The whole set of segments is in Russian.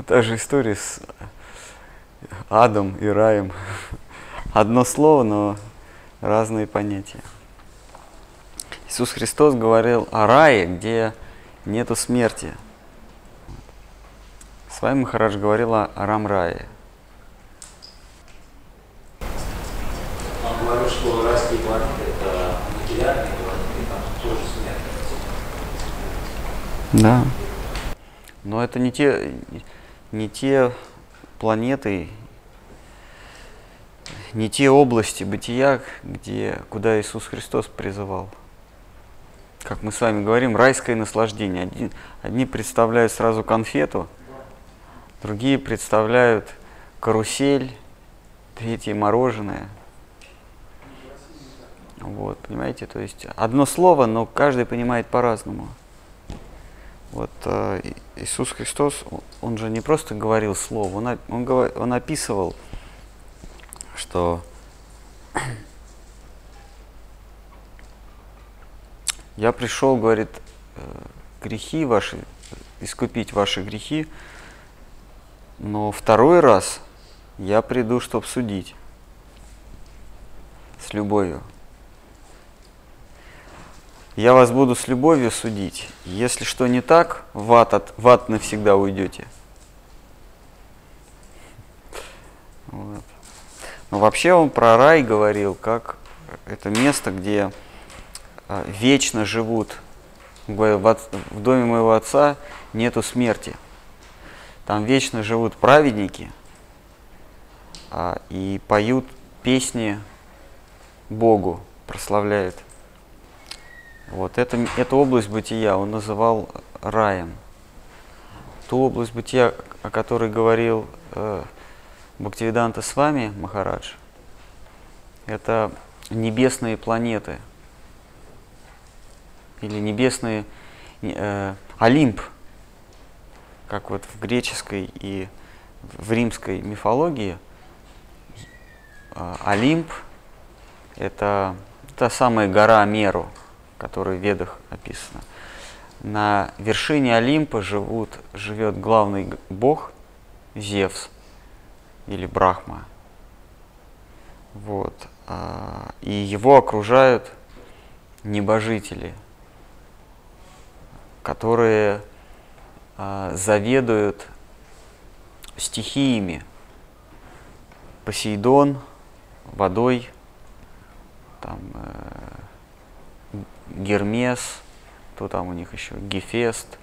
Вот та же история с адом и раем. Одно слово, но разные понятия. Иисус Христос говорил о рае, где нету смерти. С вами Махарадж говорил о рам-рае. Он говорил, что райские планеты это материальные планеты, там тоже смерть. Да. Но это не те, не те планеты, не те области бытия, где, куда Иисус Христос призывал. Как мы с вами говорим, райское наслаждение. Одни, одни представляют сразу конфету, другие представляют карусель, третьи мороженое. Вот, понимаете, то есть одно слово, но каждый понимает по-разному. Вот э, Иисус Христос, он же не просто говорил слово, он, он, он описывал, что я пришел, говорит, э, грехи ваши, искупить ваши грехи, но второй раз я приду, чтобы судить с любовью. Я вас буду с любовью судить. Если что не так, в ад, от, в ад навсегда уйдете. Вот. Но вообще он про рай говорил, как это место, где а, вечно живут. в, в доме моего отца нету смерти. Там вечно живут праведники а, и поют песни Богу, прославляют. Вот это, эту область бытия он называл раем. Ту область бытия, о которой говорил э, Бхактивиданта с вами, Махарадж, это небесные планеты или небесные э, Олимп, как вот в греческой и в римской мифологии. Э, Олимп – это та самая гора Меру – которое в Ведах описано. На вершине Олимпа живут, живет главный бог Зевс или Брахма. Вот. А, и его окружают небожители, которые а, заведуют стихиями. Посейдон, водой, там, э, Гермес, кто там у них еще, Гефест,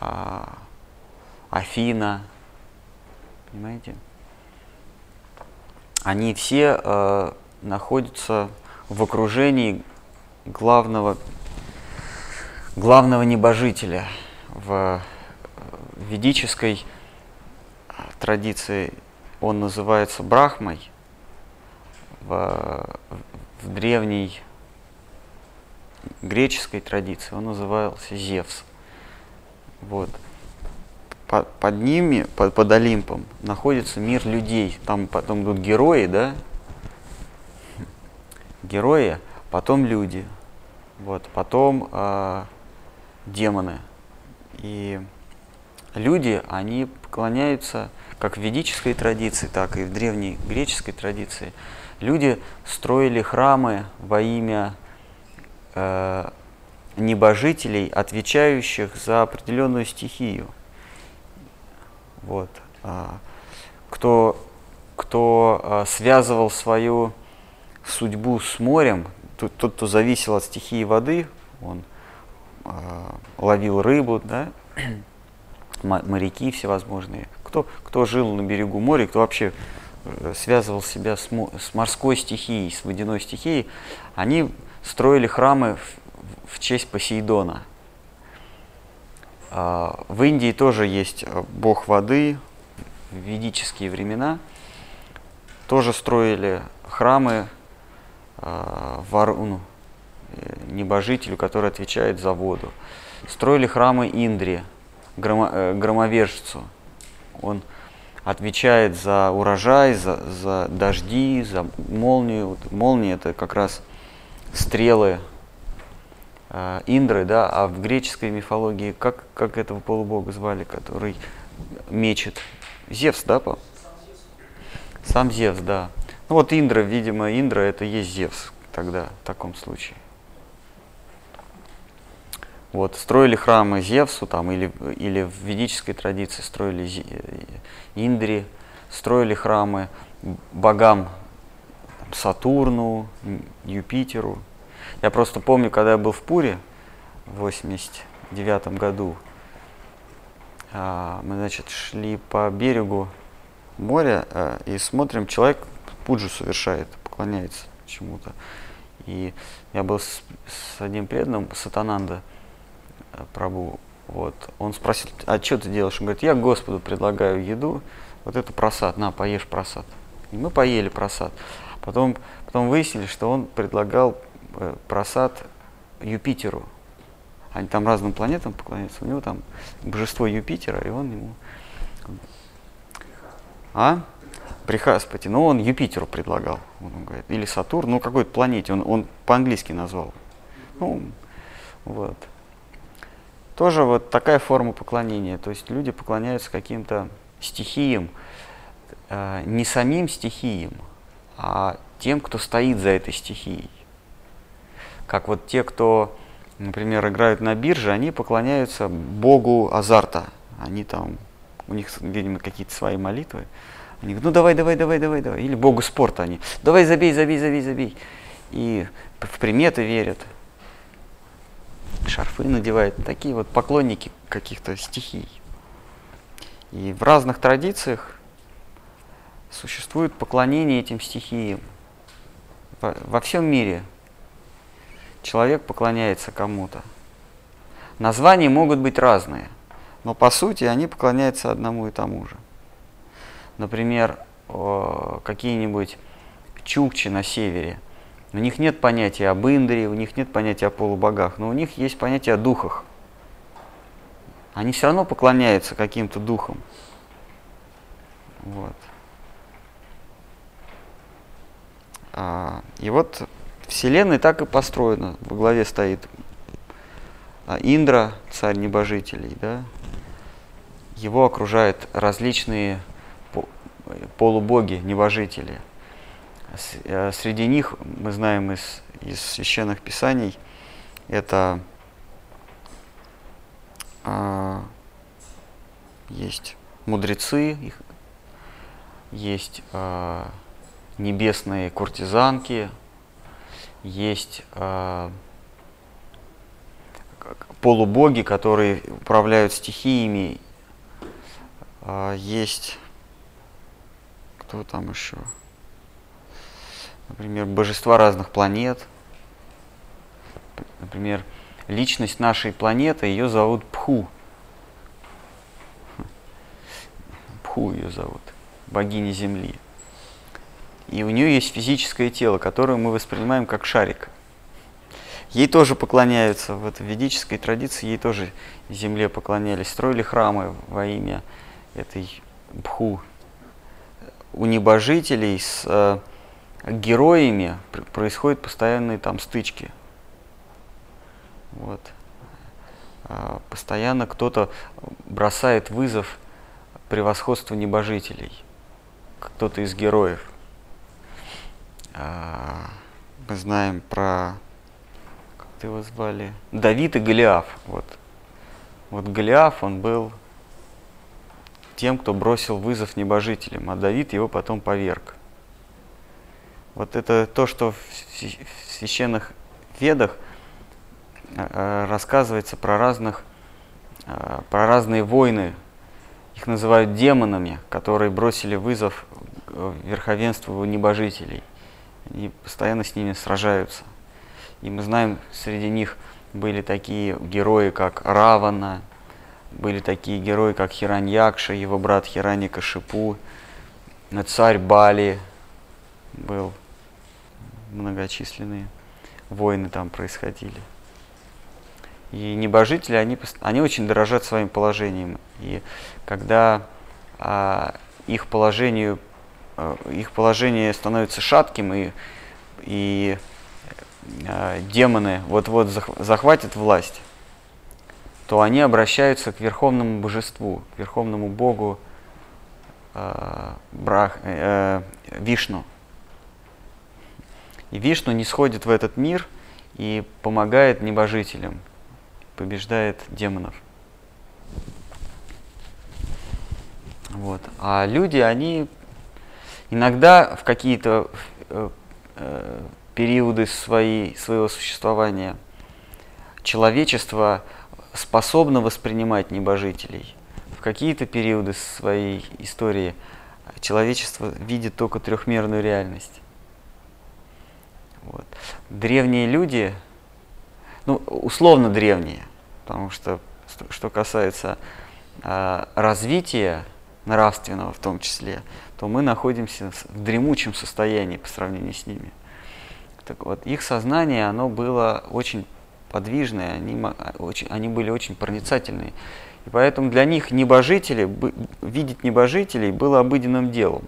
а, Афина, понимаете? Они все э, находятся в окружении главного, главного небожителя в ведической традиции. Он называется Брахмой, в, в древней греческой традиции он назывался Зевс. Вот. Под, под ними, под, под Олимпом, находится мир людей. Там потом идут герои, да? Герои, потом люди. Вот, потом э, демоны. И люди, они поклоняются как в ведической традиции, так и в древней греческой традиции. Люди строили храмы во имя небожителей, отвечающих за определенную стихию. Вот. А, кто, кто а, связывал свою судьбу с морем, тот, кто зависел от стихии воды, он а, ловил рыбу, да, моряки всевозможные. Кто, кто жил на берегу моря, кто вообще э, связывал себя с морской стихией, с водяной стихией, они строили храмы в, в честь Посейдона. А, в Индии тоже есть э, бог воды, в ведические времена тоже строили храмы а, Варуну, э, небожителю, который отвечает за воду. Строили храмы громо, э, громовержцу. Он отвечает за урожай, за, за дожди, за молнию. Молния это как раз стрелы э, Индры, да, а в греческой мифологии как, как этого полубога звали, который мечет? Зевс, да, по? Сам Зевс, да. Ну вот Индра, видимо, Индра это есть Зевс тогда, в таком случае. Вот, строили храмы Зевсу там, или, или в ведической традиции строили Индри, строили храмы богам Сатурну, Юпитеру. Я просто помню, когда я был в Пуре в 89 году, а, мы, значит, шли по берегу моря а, и смотрим, человек пуджу совершает, поклоняется чему-то. И я был с, с одним преданным, Сатананда, Э, Прабу, вот, он спросил, а что ты делаешь? Он говорит, я Господу предлагаю еду, вот это просад, на, поешь просад. И мы поели просад. Потом, потом выяснили, что он предлагал просад Юпитеру. Они там разным планетам поклоняются. У него там божество Юпитера, и он ему... А? Брихаспати. Ну, он Юпитеру предлагал, он говорит. Или Сатурн, ну, какой-то планете. Он, он по-английски назвал. Ну, вот тоже вот такая форма поклонения. То есть люди поклоняются каким-то стихиям, э, не самим стихиям, а тем, кто стоит за этой стихией. Как вот те, кто, например, играют на бирже, они поклоняются богу азарта. Они там, у них, видимо, какие-то свои молитвы. Они говорят, ну давай, давай, давай, давай, давай. Или богу спорта они, давай забей, забей, забей, забей. И в приметы верят шарфы надевают, такие вот поклонники каких-то стихий. И в разных традициях существует поклонение этим стихиям. Во, всем мире человек поклоняется кому-то. Названия могут быть разные, но по сути они поклоняются одному и тому же. Например, какие-нибудь чукчи на севере – у них нет понятия об Индре, у них нет понятия о полубогах, но у них есть понятие о духах. Они все равно поклоняются каким-то духам. Вот. А, и вот Вселенная так и построена. Во главе стоит а, Индра, царь небожителей, да? Его окружают различные полубоги, небожители – Э, среди них мы знаем из, из священных писаний, это а, есть мудрецы, их, есть а, небесные куртизанки, есть а, полубоги, которые управляют стихиями, а, есть кто там еще? например, божества разных планет. Например, личность нашей планеты, ее зовут Пху. Пху ее зовут, богиня Земли. И у нее есть физическое тело, которое мы воспринимаем как шарик. Ей тоже поклоняются, в этой ведической традиции ей тоже земле поклонялись, строили храмы во имя этой Бху. У небожителей с э, героями происходят постоянные там стычки. Вот. А, постоянно кто-то бросает вызов превосходству небожителей. Кто-то из героев. Мы знаем про, как ты его звали, Давид и Голиаф. Вот. Вот Голиаф, он был тем, кто бросил вызов небожителям, а Давид его потом поверг. Вот это то, что в священных ведах э, э, рассказывается про разных, э, про разные войны. Их называют демонами, которые бросили вызов верховенству небожителей. Они постоянно с ними сражаются. И мы знаем, среди них были такие герои, как Равана, были такие герои, как Хираньякша, его брат Хираника Шипу, царь Бали был многочисленные войны там происходили. И небожители, они, они очень дорожат своим положением. И когда а, их, положению, их положение становится шатким, и, и э, демоны вот-вот захватят власть, то они обращаются к верховному божеству, к верховному богу э, Брах, э, Вишну. И Вишну не сходит в этот мир и помогает небожителям, побеждает демонов. Вот. А люди, они иногда в какие-то э, э, периоды своей, своего существования человечество способно воспринимать небожителей. В какие-то периоды своей истории человечество видит только трехмерную реальность. Вот. Древние люди, ну, условно древние, потому что, что касается э, развития нравственного в том числе, то мы находимся в дремучем состоянии по сравнению с ними. Так вот, их сознание, оно было очень подвижное, они, очень, они были очень проницательные. И поэтому для них небожители, видеть небожителей было обыденным делом.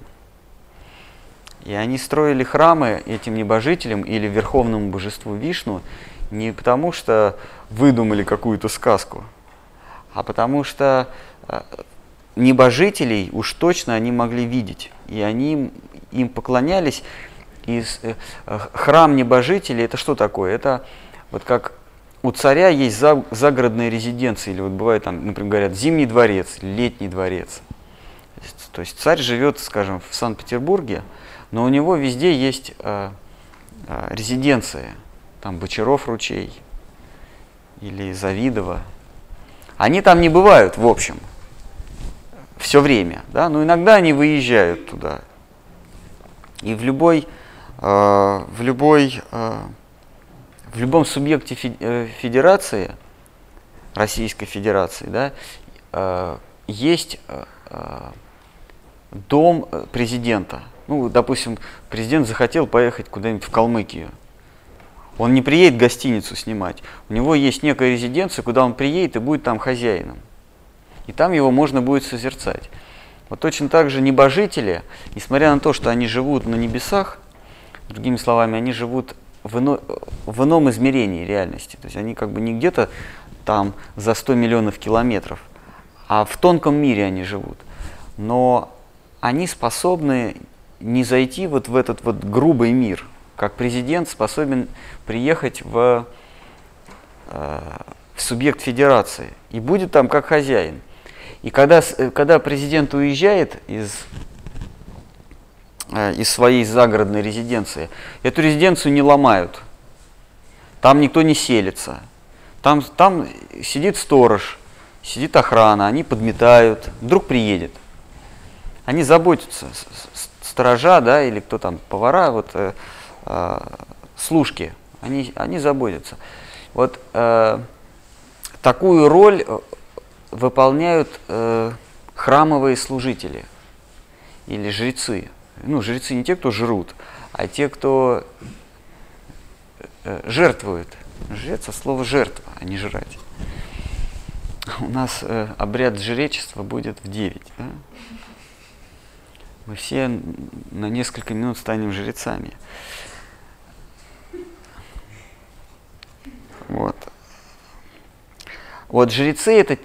И они строили храмы этим небожителям или верховному божеству Вишну не потому, что выдумали какую-то сказку, а потому что э, небожителей уж точно они могли видеть. И они им поклонялись. И э, храм небожителей это что такое? Это вот как у царя есть загородная резиденция, или вот бывает там, например, говорят, зимний дворец, летний дворец. То есть царь живет, скажем, в Санкт-Петербурге, но у него везде есть э, э, резиденция, там Бочаров ручей или Завидово. Они там не бывают, в общем все время, да, но иногда они выезжают туда. И в любой, э, в любой, э, в любом субъекте э, федерации, Российской Федерации, да, э, есть э, э, дом президента. Ну, допустим, президент захотел поехать куда-нибудь в Калмыкию. Он не приедет гостиницу снимать. У него есть некая резиденция, куда он приедет и будет там хозяином и там его можно будет созерцать. Вот точно так же небожители, несмотря на то, что они живут на небесах, другими словами, они живут в, ино, в ином измерении реальности. То есть они как бы не где-то там за 100 миллионов километров, а в тонком мире они живут. Но они способны не зайти вот в этот вот грубый мир, как президент способен приехать в, э, в субъект федерации и будет там как хозяин. И когда, э, когда президент уезжает из, э, из своей загородной резиденции, эту резиденцию не ломают. Там никто не селится. Там, там сидит сторож, сидит охрана, они подметают, вдруг приедет. Они заботятся, сторожа, да, или кто там, повара, вот, э, э, служки, они, они заботятся. Вот э, такую роль выполняют э, храмовые служители или жрецы. Ну, жрецы не те, кто жрут, а те, кто э, жертвует. Жрец, а слово жертва, а не жрать. У нас э, обряд жречества будет в 9. Да? Мы все на несколько минут станем жрецами. Вот. Вот жрецы это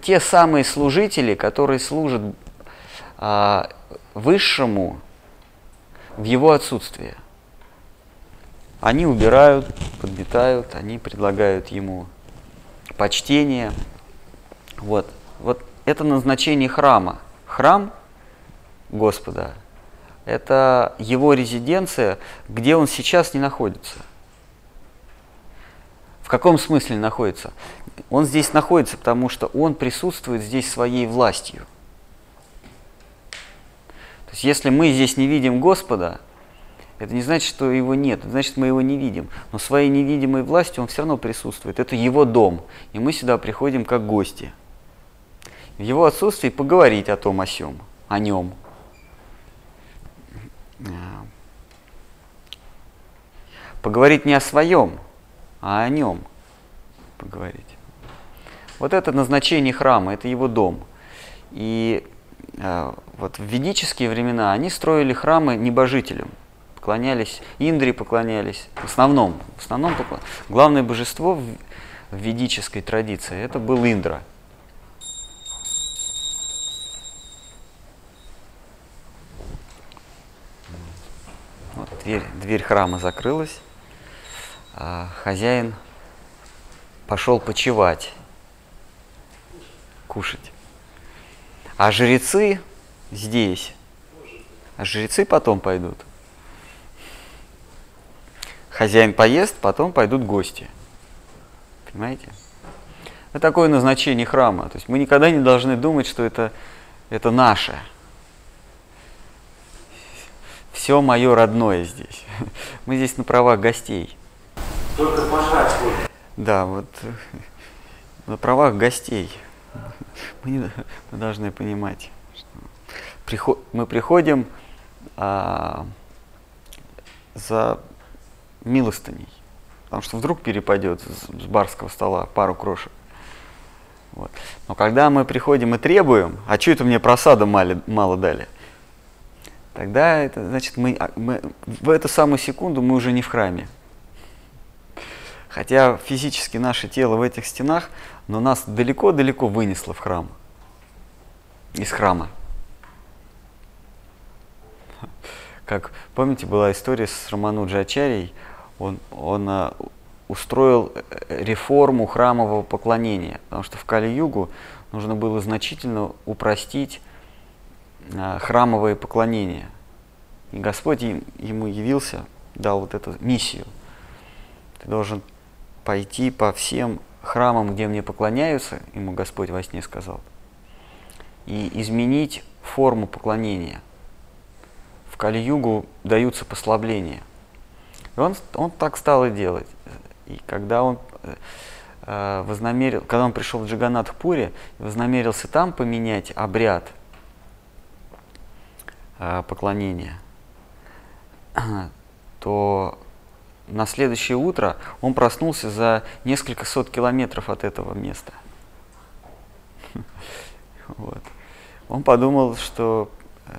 те самые служители, которые служат а, высшему в его отсутствие. Они убирают, подметают, они предлагают ему почтение. Вот. вот это назначение храма. Храм Господа – это его резиденция, где он сейчас не находится. В каком смысле находится? Он здесь находится, потому что он присутствует здесь своей властью. То есть если мы здесь не видим Господа, это не значит, что его нет, это значит, мы его не видим. Но своей невидимой властью он все равно присутствует. Это его дом, и мы сюда приходим как гости. В его отсутствии поговорить о том, о сем, о нем. Поговорить не о своем, а о нем поговорить. Вот это назначение храма, это его дом. И э, вот в ведические времена они строили храмы небожителям, поклонялись, Индре поклонялись, в основном, в основном покла... главное божество в, в ведической традиции это был Индра. Вот дверь, дверь храма закрылась, а хозяин пошел почевать, кушать. А жрецы здесь, а жрецы потом пойдут. Хозяин поест, потом пойдут гости. Понимаете? Это такое назначение храма. То есть мы никогда не должны думать, что это, это наше. Все мое родное здесь. Мы здесь на правах гостей. Только пожрать. Да, вот на правах гостей. Мы, не, мы должны понимать, что приход, мы приходим а, за милостыней. Потому что вдруг перепадет с, с барского стола пару крошек. Вот. Но когда мы приходим и требуем, а что это мне просада мало, мало дали, тогда это значит мы, а, мы в эту самую секунду мы уже не в храме. Хотя физически наше тело в этих стенах, но нас далеко-далеко вынесло в храм. Из храма. Как, помните, была история с Рамануджи Ачарьей, он, он а, устроил э, реформу храмового поклонения, потому что в Кали-Югу нужно было значительно упростить а, храмовое поклонение. И Господь им, ему явился, дал вот эту миссию. Ты должен пойти по всем храмам, где мне поклоняются, ему Господь во сне сказал, и изменить форму поклонения. В Кали-Югу даются послабления. И он, он так стал и делать. И когда он э, вознамерил, когда он пришел в Джаганат Пури, вознамерился там поменять обряд э, поклонения, то на следующее утро он проснулся за несколько сот километров от этого места. Вот. Он подумал, что э,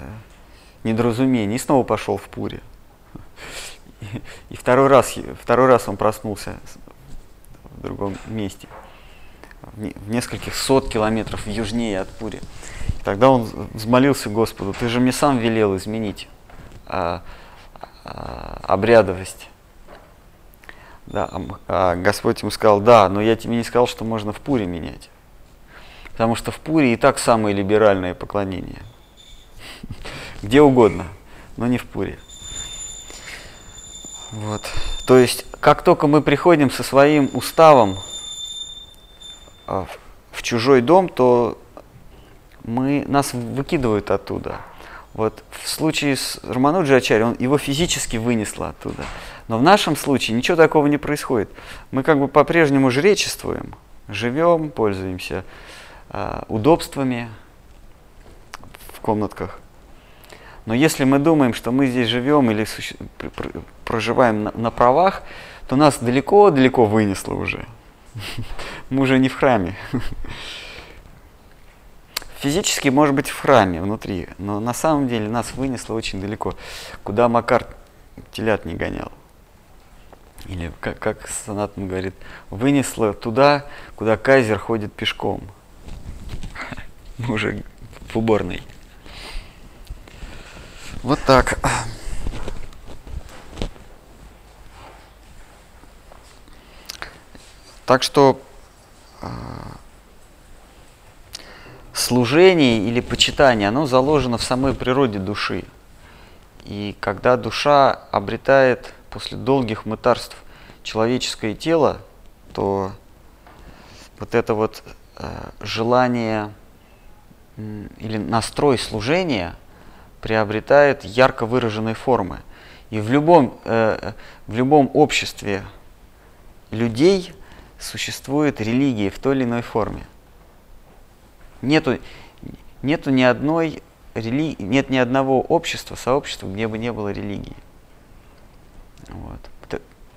недоразумение, и снова пошел в Пури. И, и второй, раз, второй раз он проснулся в другом месте, в, в нескольких сот километров южнее от Пури. И тогда он взмолился Господу, ты же мне сам велел изменить а, а, обрядовость да, а Господь ему сказал, да, но я тебе не сказал, что можно в Пуре менять. Потому что в Пуре и так самое либеральное поклонение. Где угодно, но не в Пуре. Вот. То есть, как только мы приходим со своим уставом а, в чужой дом, то мы, нас выкидывают оттуда. Вот в случае с Рамануджи Ачари, он его физически вынесло оттуда. Но в нашем случае ничего такого не происходит. Мы как бы по-прежнему жречествуем, живем, пользуемся э, удобствами в комнатках. Но если мы думаем, что мы здесь живем или суще... проживаем на, на правах, то нас далеко-далеко вынесло уже. Мы уже не в храме. Физически, может быть, в храме внутри, но на самом деле нас вынесло очень далеко, куда Макар телят не гонял. Или, как, как Санатан говорит, вынесло туда, куда кайзер ходит пешком. Уже в уборной. Вот так. Так что э, служение или почитание, оно заложено в самой природе души. И когда душа обретает после долгих мытарств человеческое тело, то вот это вот э, желание или настрой служения приобретает ярко выраженные формы. И в любом, э, в любом обществе людей существует религия в той или иной форме. Нету, нету ни одной рели... нет ни одного общества, сообщества, где бы не было религии. Вот.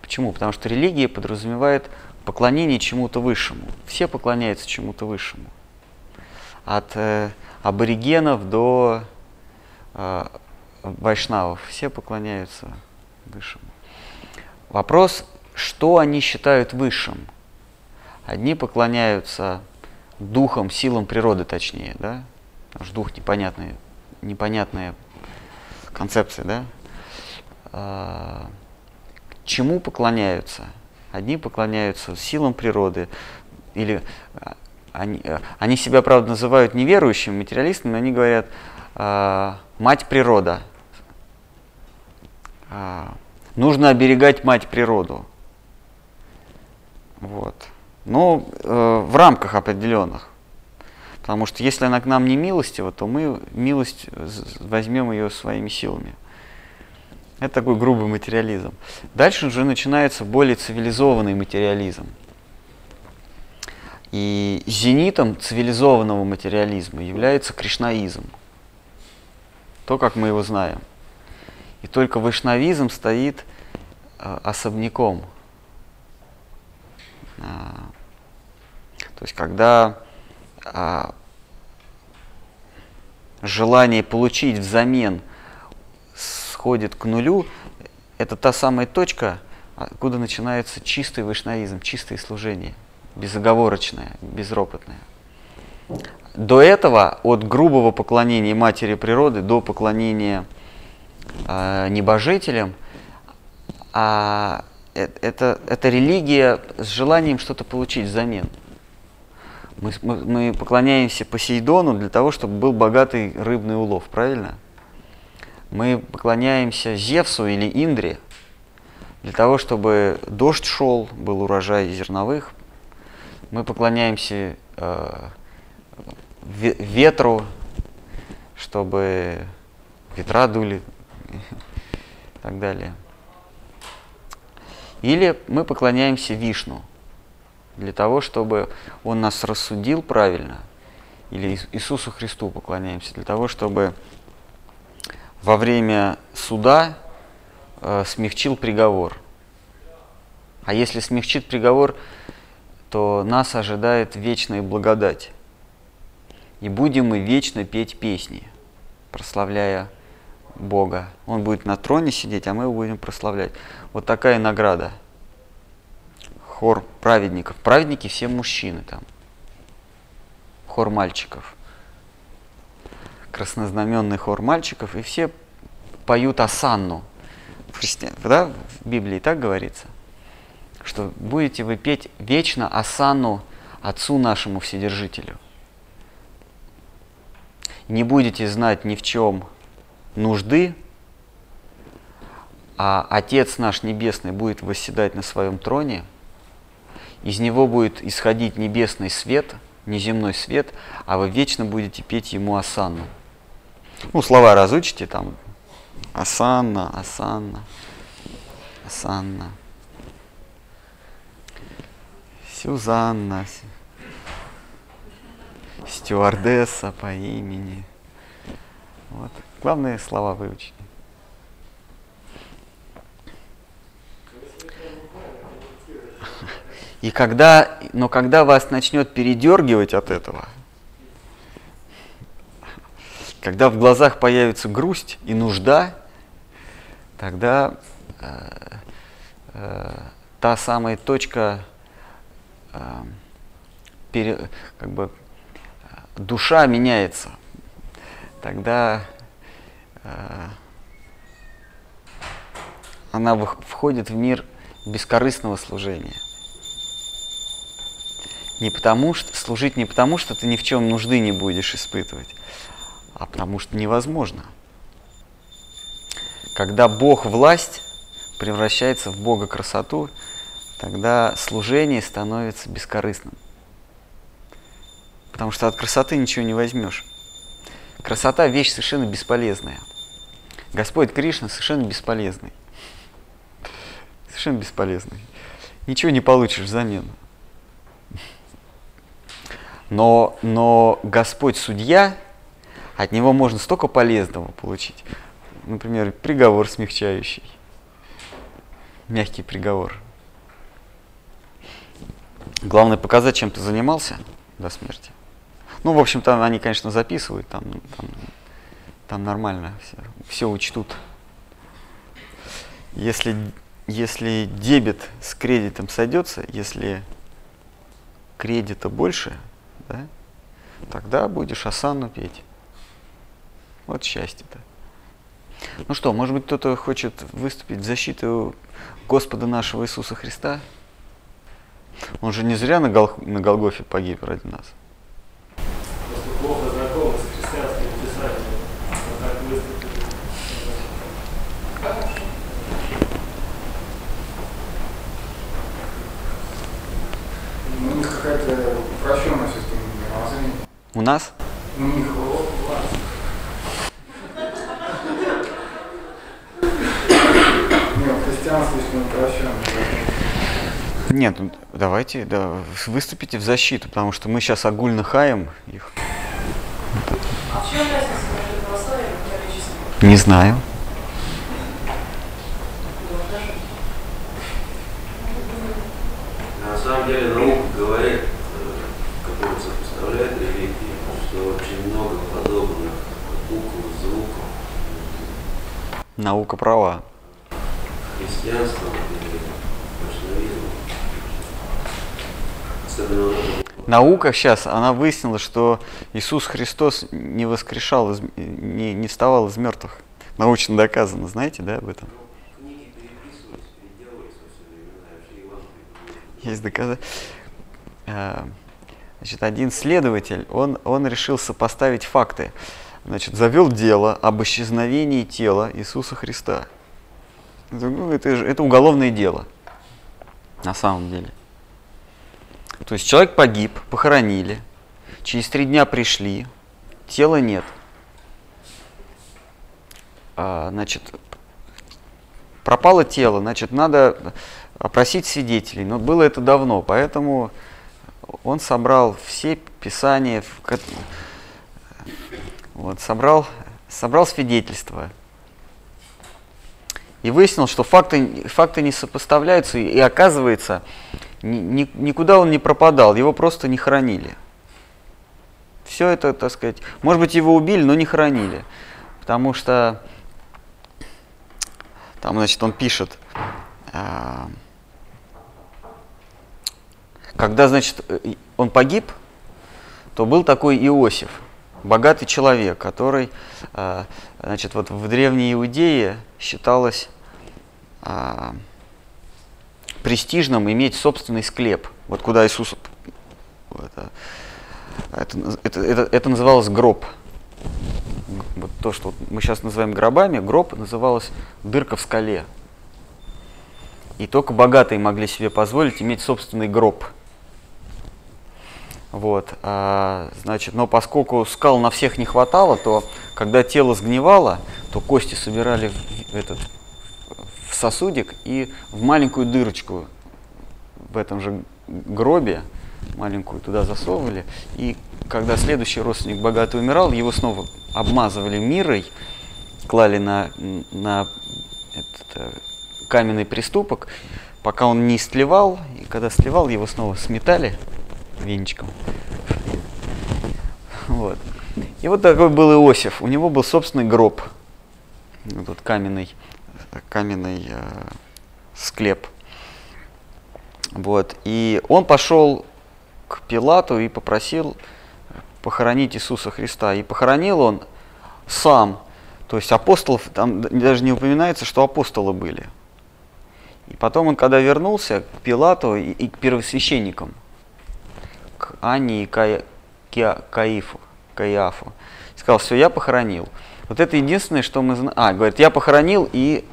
Почему? Потому что религия подразумевает поклонение чему-то высшему. Все поклоняются чему-то высшему. От э, аборигенов до э, вайшнавов. Все поклоняются высшему. Вопрос, что они считают высшим? Одни поклоняются духам, силам природы, точнее, да? Что дух непонятная, непонятная концепция, да? А, чему поклоняются? Одни поклоняются силам природы, или а, они, а, они себя, правда, называют неверующими материалистами, но они говорят а, «мать природа». А, нужно оберегать мать природу. Вот. Но э, в рамках определенных. Потому что если она к нам не милостива, то мы милость возьмем ее своими силами. Это такой грубый материализм. Дальше уже начинается более цивилизованный материализм. И зенитом цивилизованного материализма является кришнаизм. То, как мы его знаем. И только вайшнавизм стоит э, особняком. То есть, когда а, желание получить взамен сходит к нулю, это та самая точка, откуда начинается чистый вайшнавизм, чистое служение, безоговорочное, безропотное. До этого, от грубого поклонения матери природы до поклонения э, небожителям, а, э, это, это религия с желанием что-то получить взамен. Мы, мы, поклоняемся Посейдону для того, чтобы был богатый рыбный улов, правильно? Мы поклоняемся Зевсу или Индре для того, чтобы дождь шел, был урожай зерновых. Мы поклоняемся э, ветру, чтобы ветра дули и так далее. Или мы поклоняемся Вишну – для того, чтобы Он нас рассудил правильно, или Иисусу Христу поклоняемся, для того, чтобы во время суда э, смягчил приговор. А если смягчит приговор, то нас ожидает вечная благодать. И будем мы вечно петь песни, прославляя Бога. Он будет на троне сидеть, а мы его будем прославлять. Вот такая награда – хор праведников. Праведники все мужчины там. Хор мальчиков. Краснознаменный хор мальчиков. И все поют осанну. В, да? в Библии так говорится. Что будете вы петь вечно осанну Отцу нашему Вседержителю. Не будете знать ни в чем нужды, а Отец наш Небесный будет восседать на своем троне – из него будет исходить небесный свет, неземной свет, а вы вечно будете петь ему осанну. Ну, слова разучите там. Асанна, Асанна, Асанна. Сюзанна, стюардесса по имени. Вот. Главные слова выучить. И когда, но когда вас начнет передергивать от этого, когда в глазах появится грусть и нужда, тогда э, э, та самая точка, э, пере, как бы душа меняется. Тогда э, она входит в мир бескорыстного служения. Не потому что, служить не потому, что ты ни в чем нужды не будешь испытывать, а потому что невозможно. Когда Бог власть превращается в Бога красоту, тогда служение становится бескорыстным. Потому что от красоты ничего не возьмешь. Красота – вещь совершенно бесполезная. Господь Кришна совершенно бесполезный. Совершенно бесполезный. Ничего не получишь взамен. Но, но Господь судья, от него можно столько полезного получить. Например, приговор смягчающий. Мягкий приговор. Главное показать, чем ты занимался до смерти. Ну, в общем, там они, конечно, записывают, там, там, там нормально, все, все учтут. если, если дебет с кредитом сойдется, если кредита больше, да, тогда будешь осанну петь. Вот счастье-то. Ну что, может быть, кто-то хочет выступить в защиту Господа нашего Иисуса Христа? Он же не зря на, Гол... на Голгофе погиб ради нас. Просто плохо знакомы с христианским писанием. А так выступили. Ну, у них какая-то упрощенная. У нас? У них. Нет, ну, давайте да, выступите в защиту, потому что мы сейчас огульно хаем их. А в чем разница между православием и? Не знаю. Ну, даже На самом деле наука говорит, э, которая сопоставляет религии, что очень много подобных букв, звуков Наука права. Наука сейчас, она выяснила, что Иисус Христос не воскрешал, из- не, не вставал из мертвых. Научно доказано, знаете, да, об этом? Есть доказательства. Значит, один следователь, он, он решил сопоставить факты. Значит, завел дело об исчезновении тела Иисуса Христа. Ну, это, это уголовное дело, на самом деле. То есть человек погиб, похоронили, через три дня пришли, тела нет. А, значит, пропало тело, значит, надо опросить свидетелей. Но было это давно, поэтому он собрал все писания, вот, собрал, собрал свидетельства. И выяснил, что факты, факты не сопоставляются, и, оказывается, ни- ни- никуда он не пропадал, его просто не хоронили. Все это, так сказать, может быть, его убили, но не хоронили. Потому что там, значит, он пишет, а, когда, значит, э, он погиб, то был такой Иосиф, богатый человек, который, а, значит, вот в древней Иудее считалось а, престижным иметь собственный склеп, вот куда Иисус, это, это, это, это- называлось гроб. Вот то, что мы сейчас называем гробами, гроб называлось дырка в скале. И только богатые могли себе позволить иметь собственный гроб. Вот, а, значит, но поскольку скал на всех не хватало, то когда тело сгнивало, то кости собирали в, этот, в сосудик и в маленькую дырочку в этом же гробе, маленькую туда засовывали. И когда следующий родственник богатый умирал, его снова обмазывали мирой, клали на, на этот, э, каменный приступок, пока он не истлевал, и когда сливал, его снова сметали венчиком. Вот. И вот такой был Иосиф. У него был собственный гроб. Тут каменный, каменный э, склеп. Вот. И он пошел к Пилату и попросил похоронить Иисуса Христа. И похоронил он сам. То есть апостолов, там даже не упоминается, что апостолы были. И потом он, когда вернулся к Пилату и, и к первосвященникам, Анне и Киа- Каифу, Каиафу, сказал, все, я похоронил. Вот это единственное, что мы знаем. А, говорит, я похоронил и,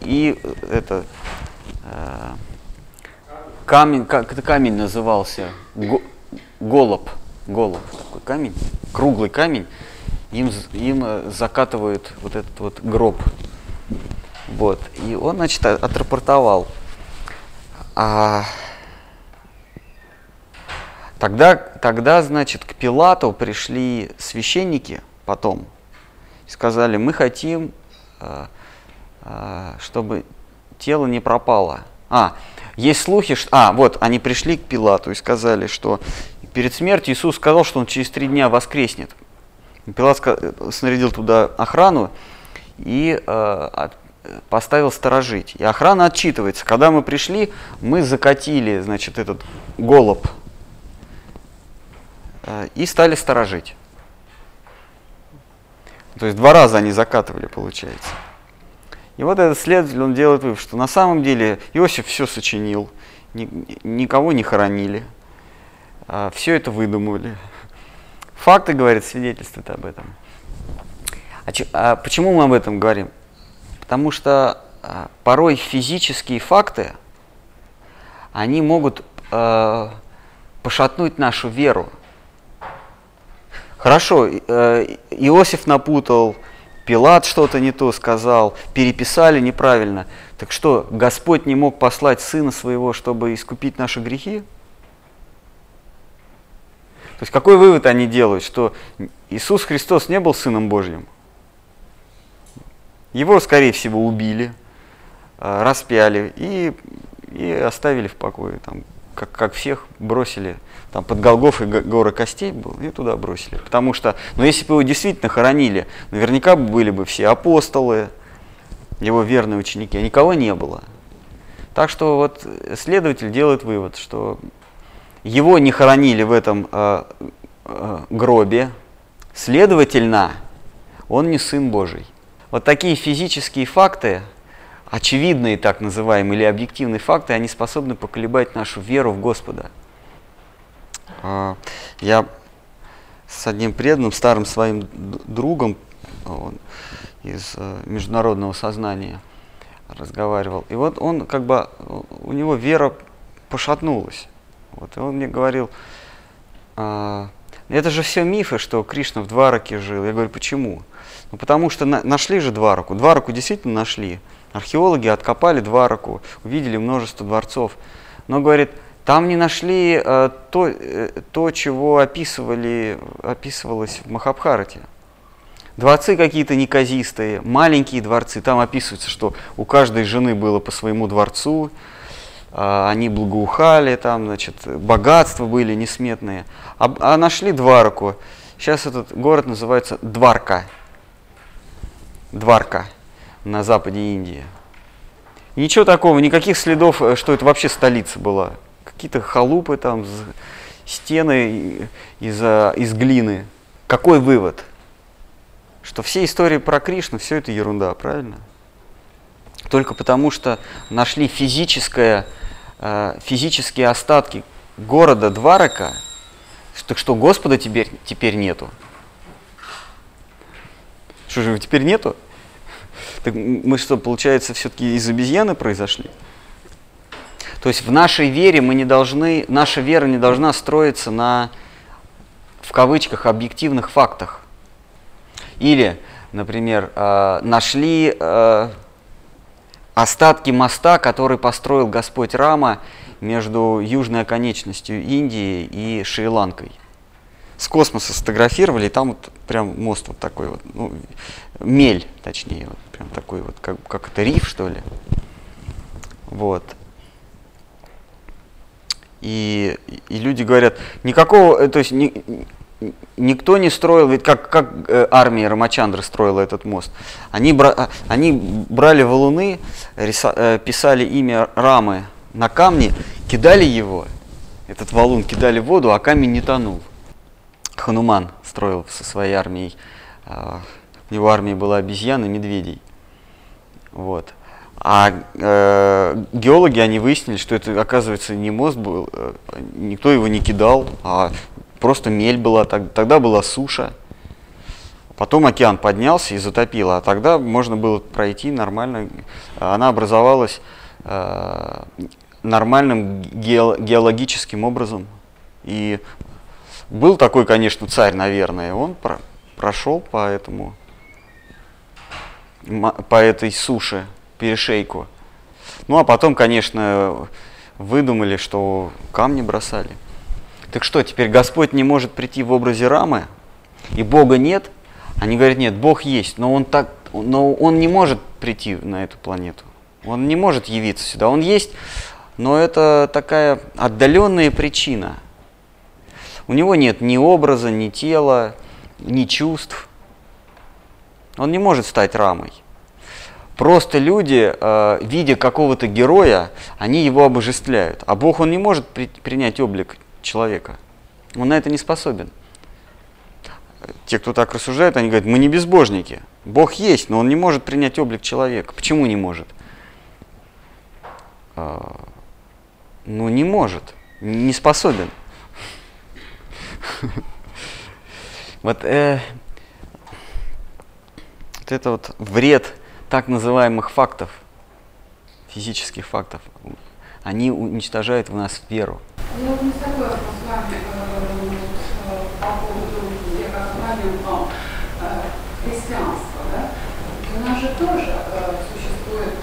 и э, это, э, камень, как это камень назывался, Го- голуб, голуб, такой камень, круглый камень, им, им э, закатывают вот этот вот гроб. Вот. И он, значит, отрапортовал. А, тогда, тогда, значит, к Пилату пришли священники потом и сказали, мы хотим, а, а, чтобы тело не пропало. А, есть слухи, что... А, вот, они пришли к Пилату и сказали, что перед смертью Иисус сказал, что он через три дня воскреснет. Пилат снарядил туда охрану и э, э, поставил сторожить. И охрана отчитывается. Когда мы пришли, мы закатили, значит, этот голуб э, и стали сторожить. То есть два раза они закатывали, получается. И вот этот следователь, он делает вывод, что на самом деле Иосиф все сочинил, ни, никого не хоронили, а, все это выдумывали. Факты, говорит, свидетельствуют об этом. А, че, а почему мы об этом говорим? Потому что а, порой физические факты, они могут а, пошатнуть нашу веру. Хорошо, э, Иосиф напутал, Пилат что-то не то сказал, переписали неправильно. Так что, Господь не мог послать Сына Своего, чтобы искупить наши грехи? То есть какой вывод они делают, что Иисус Христос не был Сыном Божьим? Его, скорее всего, убили, э, распяли и, и оставили в покое. Там, как, как всех бросили там под Голгофой горы костей был, и туда бросили. Потому что, ну если бы его действительно хоронили, наверняка были бы все апостолы, его верные ученики, а никого не было. Так что вот следователь делает вывод, что его не хоронили в этом э, э, гробе, следовательно, он не сын Божий. Вот такие физические факты, очевидные так называемые или объективные факты, они способны поколебать нашу веру в Господа. А, я с одним преданным, старым своим другом из э, международного сознания разговаривал. И вот он как бы, у него вера пошатнулась. Вот, и он мне говорил, а, это же все мифы, что Кришна в Двараке жил. Я говорю, почему? Ну, потому что на, нашли же Двараку. Двараку действительно нашли. Археологи откопали Двараку, увидели множество дворцов. Но, говорит, там не нашли э, то, э, то, чего описывали, описывалось в Махабхарате. Дворцы какие-то неказистые, маленькие дворцы. Там описывается, что у каждой жены было по своему дворцу, э, они благоухали, там, значит, богатства были несметные. А, а нашли Двараку. Сейчас этот город называется Дварка. Дварка на западе Индии. Ничего такого, никаких следов, э, что это вообще столица была. Какие-то халупы там, стены из, из глины. Какой вывод? Что все истории про Кришну, все это ерунда, правильно? Только потому, что нашли физическое, э, физические остатки города Дварака, так что Господа теперь, теперь нету. Что же, его теперь нету? Так мы что, получается, все-таки из обезьяны произошли? То есть в нашей вере мы не должны, наша вера не должна строиться на, в кавычках, объективных фактах. Или, например, э, нашли э, остатки моста, который построил Господь Рама между южной оконечностью Индии и Шри-Ланкой с космоса сфотографировали, и там вот прям мост вот такой вот, ну, мель, точнее, вот прям такой вот, как, как это риф, что ли. Вот. И, и люди говорят, никакого, э, то есть ни, никто не строил, ведь как, как э, армия Рамачандры строила этот мост. Они, бра, а, они брали валуны, риса, э, писали имя Рамы на камне, кидали его, этот валун кидали в воду, а камень не тонул. Хануман строил со своей армией. А, у него армия была обезьян и медведей. Вот. А э, геологи, они выяснили, что это, оказывается, не мост был, э, никто его не кидал, а просто мель была, так, тогда была суша. Потом океан поднялся и затопил, а тогда можно было пройти нормально. Она образовалась э, нормальным ге геологическим образом. И был такой, конечно, царь, наверное, он про прошел по этому, по этой суше, перешейку. Ну, а потом, конечно, выдумали, что камни бросали. Так что, теперь Господь не может прийти в образе рамы, и Бога нет? Они говорят, нет, Бог есть, но Он, так, но он не может прийти на эту планету. Он не может явиться сюда. Он есть, но это такая отдаленная причина – у него нет ни образа, ни тела, ни чувств. Он не может стать рамой. Просто люди, э, видя какого-то героя, они его обожествляют. А Бог, он не может при- принять облик человека. Он на это не способен. Те, кто так рассуждают, они говорят, мы не безбожники. Бог есть, но он не может принять облик человека. Почему не может? А, ну, не может, не способен. Вот, э, вот это вот вред так называемых фактов, физических фактов, они уничтожают в нас веру. Я вот не согласна с вами э, э, по поводу, я как упомянула, э, христианства. Да? У нас же тоже существует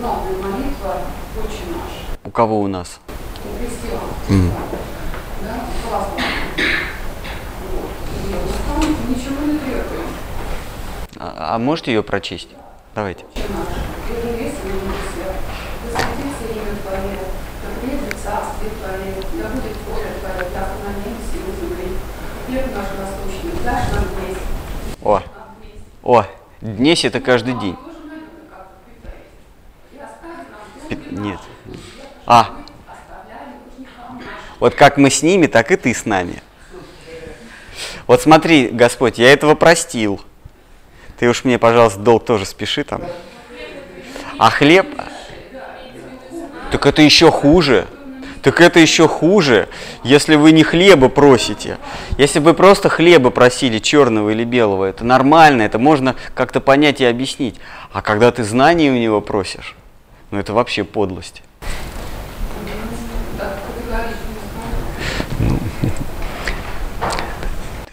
новая молитва «Отче наш» У кого у нас? у христиан. Мгм. Да? Классно. Вот. И ничего не требуем. А, а можете ее прочесть? Давайте. О, о, днесь это каждый день. Нет. А, вот как мы с ними, так и ты с нами. Вот смотри, Господь, я этого простил. Ты уж мне, пожалуйста, долг тоже спеши там. А хлеб? Так это еще хуже. Так это еще хуже, если вы не хлеба просите. Если бы просто хлеба просили, черного или белого, это нормально, это можно как-то понять и объяснить. А когда ты знаний у него просишь, ну это вообще подлость. Знаю.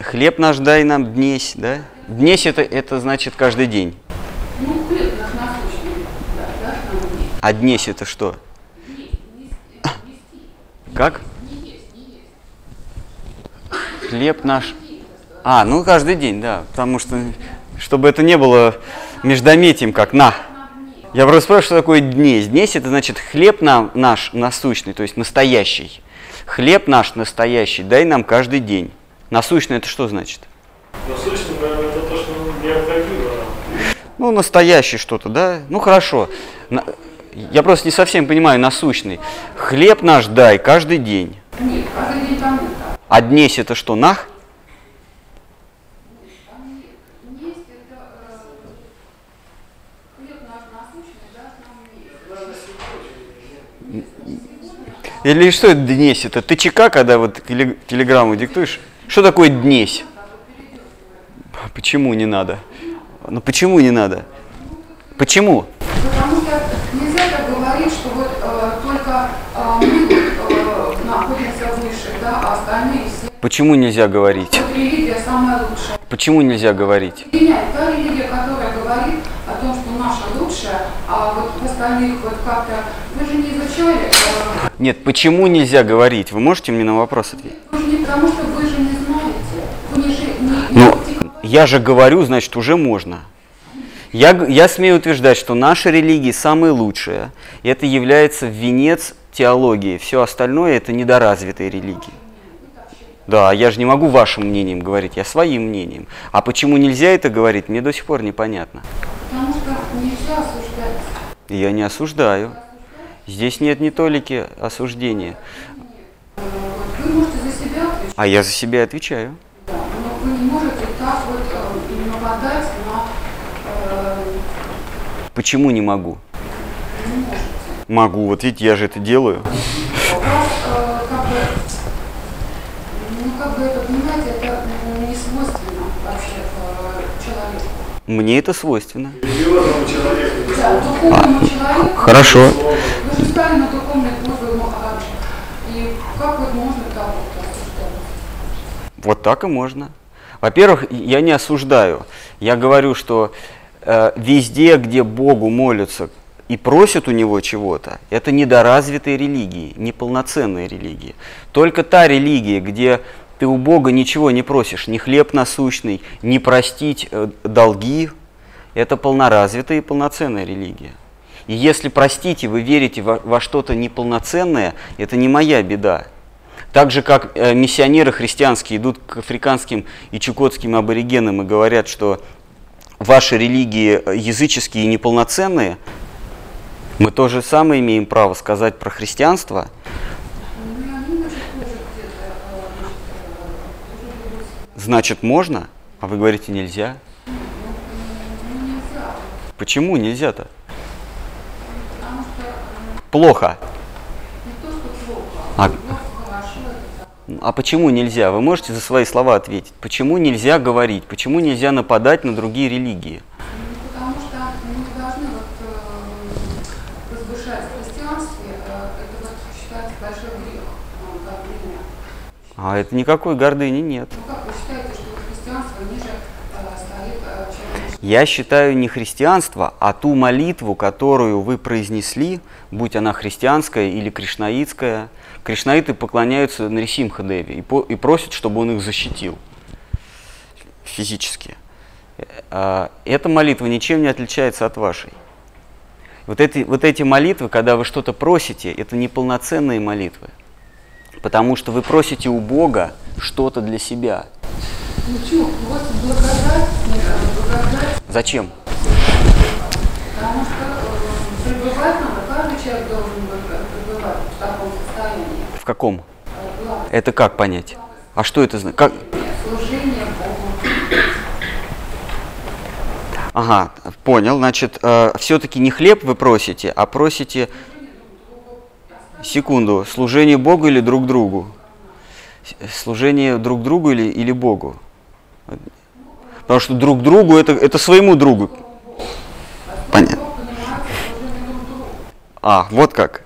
Хлеб наш дай нам днесь, да? Днесь это, это значит каждый день. Ну, насущный. А днесь это что? Как? Хлеб наш. А, ну каждый день, да. Потому что, чтобы это не было междометием, как на. Я просто спрашиваю, что такое днесь. Днесь это значит хлеб нам, наш насущный, то есть настоящий. Хлеб наш настоящий, дай нам каждый день. Насущный это что значит? Насущно, наверное, это то, что необходимо. Ну, настоящий что-то, да? Ну, хорошо. Я просто не совсем понимаю насущный. Хлеб наш дай каждый день. Нет, каждый день там. А днесь это что, нах? Э. Или что это днесь? Это ты ЧК, когда вот теле- телеграмму диктуешь? Что такое днесь? Почему не надо? Ну почему не надо? Почему? Потому что нельзя так говорить, что вот э, только э, мы вот, э, находимся выше, да, а остальные все. Почему нельзя говорить? Вот религия самая лучшая. Почему нельзя говорить? Меняет та религия, которая говорит о том, что наша лучшая, а вот в остальных вот как-то... Вы же не изучали, э, Нет, почему нельзя говорить? Вы можете мне на вопрос ответить? потому, что вы же не знаете. Вы не, жи- не, не Ну, практикуете. Я же говорю, значит, уже можно. Я, я смею утверждать, что наша религия самая лучшая. И это является венец теологии. Все остальное это недоразвитые религии. Да, я же не могу вашим мнением говорить, я своим мнением. А почему нельзя это говорить, мне до сих пор непонятно. Потому что нельзя осуждать. Я не осуждаю. Здесь нет ни толики осуждения. Вот Вы можете за себя отвечать, А я за себя отвечаю. да, но вы не можете так вот э, нападать на... э, Почему не могу? не. Могу, вот видите, я же это делаю. Вас э, как бы, ну как бы это, понимаете, это не свойственно вообще э, человеку. Мне это свойственно. Религиозному человеку. Да, духовному человеку. Хорошо. Вы же стали на духовный путь, вы Махараджи. И как вот можно так вот осуждать? Вот так и можно. Во-первых, я не осуждаю. Я говорю, что везде, где Богу молятся и просят у Него чего-то, это недоразвитые религии, неполноценные религии. Только та религия, где ты у Бога ничего не просишь, ни хлеб насущный, ни простить э, долги, это полноразвитая и полноценная религия. И если, простите, вы верите во, во что-то неполноценное, это не моя беда. Так же, как э, миссионеры христианские идут к африканским и чукотским аборигенам и говорят, что ваши религии э, языческие и неполноценные, мы то же самое имеем право сказать про христианство. Значит, можно, а вы говорите нельзя. Почему нельзя-то? плохо, А- плохо, хорошо, это так. А почему нельзя? Вы можете за свои слова ответить. Почему нельзя говорить? Почему нельзя нападать на другие религии? Потому что мы не должны вот, э, христианстве, э, это вот считается большой грех, э, гордыня. А это никакой гордыни нет. Ну как вы считаете, что христианство ниже Я считаю не христианство, а ту молитву, которую вы произнесли, будь она христианская или кришнаитская. Кришнаиты поклоняются Нарисимха Деви и, по- и просят, чтобы он их защитил физически. А, Эта молитва ничем не отличается от вашей. Вот эти, вот эти молитвы, когда вы что-то просите, это неполноценные молитвы. Потому что вы просите у Бога что-то для себя. Ну почему? Вот благодать, э, благодать, Зачем? потому что э, пребывать надо, каждый человек должен быть, э, пребывать в таком состоянии. В каком? Э, Это как понять? А что это значит? Как? Служение Богу. Ага, понял. Значит, все-таки не хлеб вы просите, а просите секунду, служение Богу или друг другу? Служение друг другу или, или Богу? Потому что друг другу это, это своему другу. Понятно. А, вот как.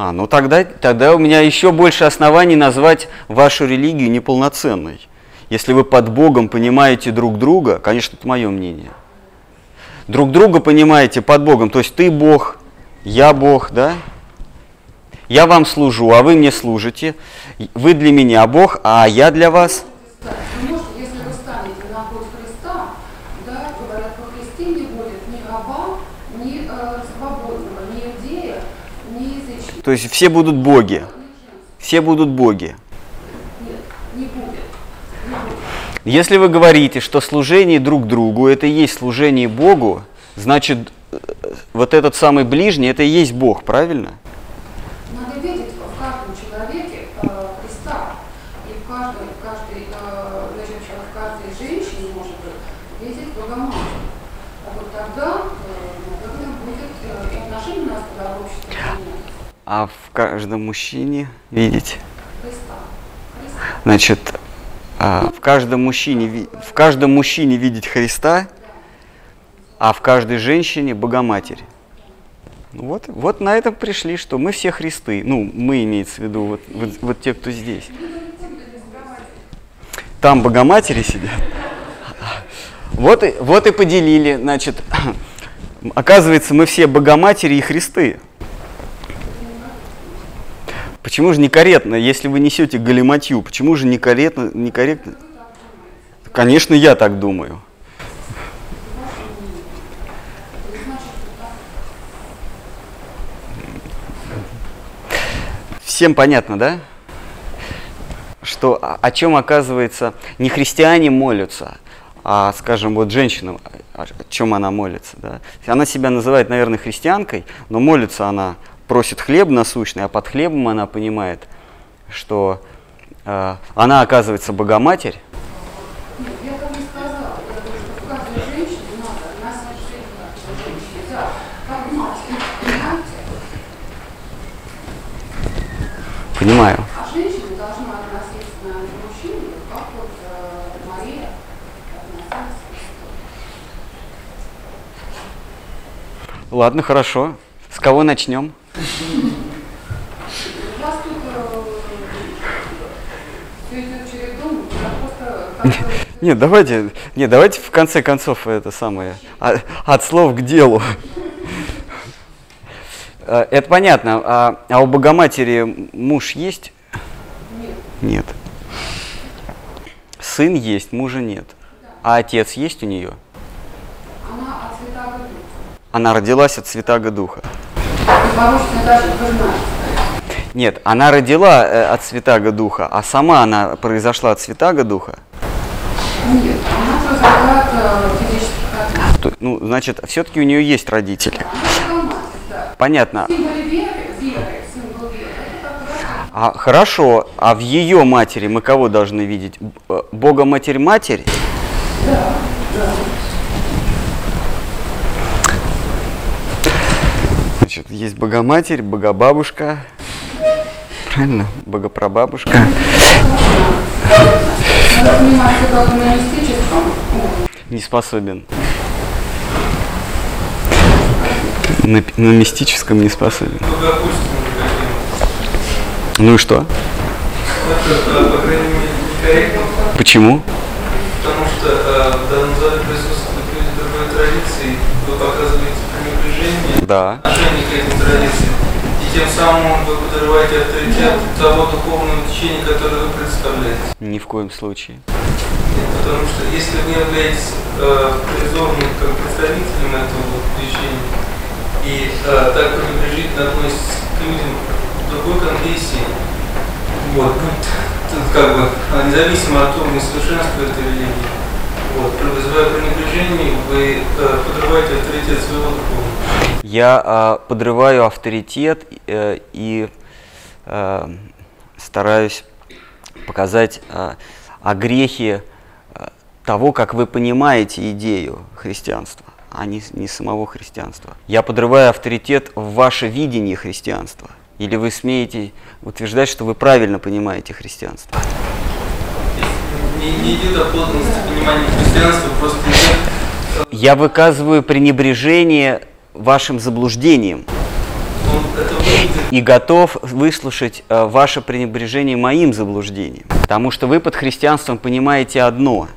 А, ну тогда, тогда у меня еще больше оснований назвать вашу религию неполноценной. Если вы под Богом понимаете друг друга, конечно, это мое мнение. Друг друга понимаете под Богом, то есть ты Бог, я Бог, да? Я вам служу, а вы мне служите. Вы для меня Бог, а я для вас. Вы можете, если вы станете на путь Христа, да, говорят, во Христе не будет ни раба, ни э, свободного, ни иудея, ни язычника. То есть все будут боги. Все будут боги. Если вы говорите, что служение друг другу это и есть служение Богу, значит э, вот этот самый ближний это и есть Бог, правильно? Надо видеть в каждом человеке э, Христа. И в каждой, в каждой, э, значит, в каждой женщине, может быть, видеть Богоматерь. А вот тогда, э, наверное, будет э, и отношение у нас тогда в обществе поменяется. А в каждом мужчине видеть. Значит, а, в каждом мужчине в каждом мужчине видеть Христа, а в каждой женщине Богоматерь. Ну Вот, вот на этом пришли, что мы все Христы. Ну, мы имеется в виду, вот, вот, вот те, кто здесь. Там Богоматери сидят. Вот и, вот и поделили, значит, оказывается, мы все Богоматери и Христы. Почему же некорректно, если вы несете галиматью, почему же некорректно, некорректно? Конечно, я так думаю. Всем понятно, да? Что о, о чем оказывается не христиане молятся, а, скажем, вот женщина, о чем она молится, да? Она себя называет, наверное, христианкой, но молится она, просит хлеб насущный, а под хлебом она понимает, что э, она оказывается Богоматерь, понимаю. А женщина должна относиться к мужчине, как вот э, Мария относилась к Христу. Ладно, хорошо. С кого начнем? У вас тут все идет чередом, я просто как бы Нет, давайте, нет, давайте в конце концов это самое, а- от слов к делу. Э, Это понятно. А, а у Богоматери муж есть? нет. Нет. Сын есть, мужа нет. А отец есть у нее? Она от Святого Духа. Она родилась от Святаго Духа. Непорочная даже, вы знаете. Нет, она родила э, от Святаго Духа, а сама она произошла от Святаго Духа. Нет, она произошла от э, физических То- Ну, значит, все-таки у нее есть родители. Да. Понятно. Веры, веры, А хорошо, а в ее матери мы кого должны видеть? Э, Бога Матерь Матерь? Значит, есть Богоматерь, Богобабушка. Правильно? Богопрабабушка. Не способен. На, на мистическом не способен. Ну, допустим. Ну и что? Э, Почему? потому что э, в данном зале присутствуют люди другой традиции, вы показываете пренебрежение Да. отношение к этим традициям. И тем самым вы подрываете авторитет того духовного течения, которое вы представляете. Ни в коем случае. Нет, Потому что если вы являетесь э, призорным как представителем этого течения и э, так пренебрежительно относитесь к людям другой конфессии, вот, ну, тут как бы независимо от того, несовершенства этой религии, вот, вызывая пренебрежение, вы э, подрываете авторитет своего духовного. Я а, подрываю авторитет э, и э, стараюсь показать а, о грехе а, того, как вы понимаете идею христианства, а не, не самого христианства. Я подрываю авторитет в ваше видение христианства. Или вы смеете утверждать, что вы правильно понимаете христианство? Не, не идет о подлинности понимания христианства, просто Я выказываю пренебрежение вашим заблуждением и готов выслушать э, ваше пренебрежение моим заблуждением. Потому что вы под христианством понимаете одно.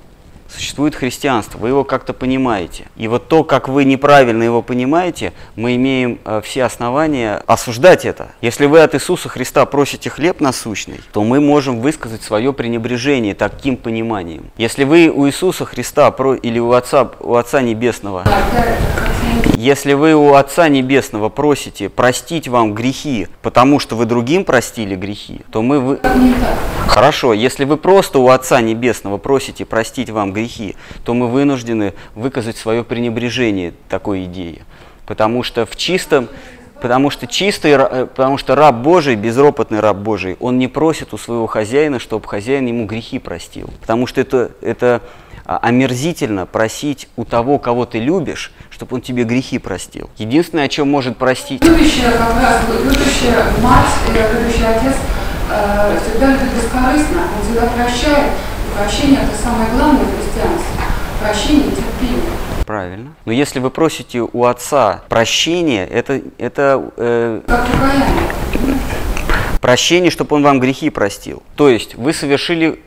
Существует христианство, вы его как-то понимаете. И вот то, как вы неправильно его понимаете, мы имеем э, все основания осуждать это. Если вы от Иисуса Христа просите хлеб насущный, то мы можем высказать свое пренебрежение таким пониманием. Если вы у Иисуса Христа про- или у Отца, у Отца Небесного совсем если вы у Отца Небесного просите простить вам грехи, потому что вы другим простили грехи, то мы вы... Хорошо, если вы просто у Отца Небесного просите простить вам грехи, то мы вынуждены выказать свое пренебрежение такой идее. Потому что в чистом, потому что чистый, э, потому что раб Божий, безропотный раб Божий, он не просит у своего хозяина, чтобы хозяин ему грехи простил. Потому что это, это омерзительно просить у того, кого ты любишь, чтобы он тебе грехи простил. Единственное, о чем может простить... Любящая как раз, любящая мать, э, любящий отец э, всегда любит бескорыстно, он всегда прощает. И прощение – это самое главное в христианстве. Прощение и терпение. Правильно. Но если вы просите у отца прощения, это, это э, Как покаяние. прощение, чтобы он вам грехи простил. То есть вы совершили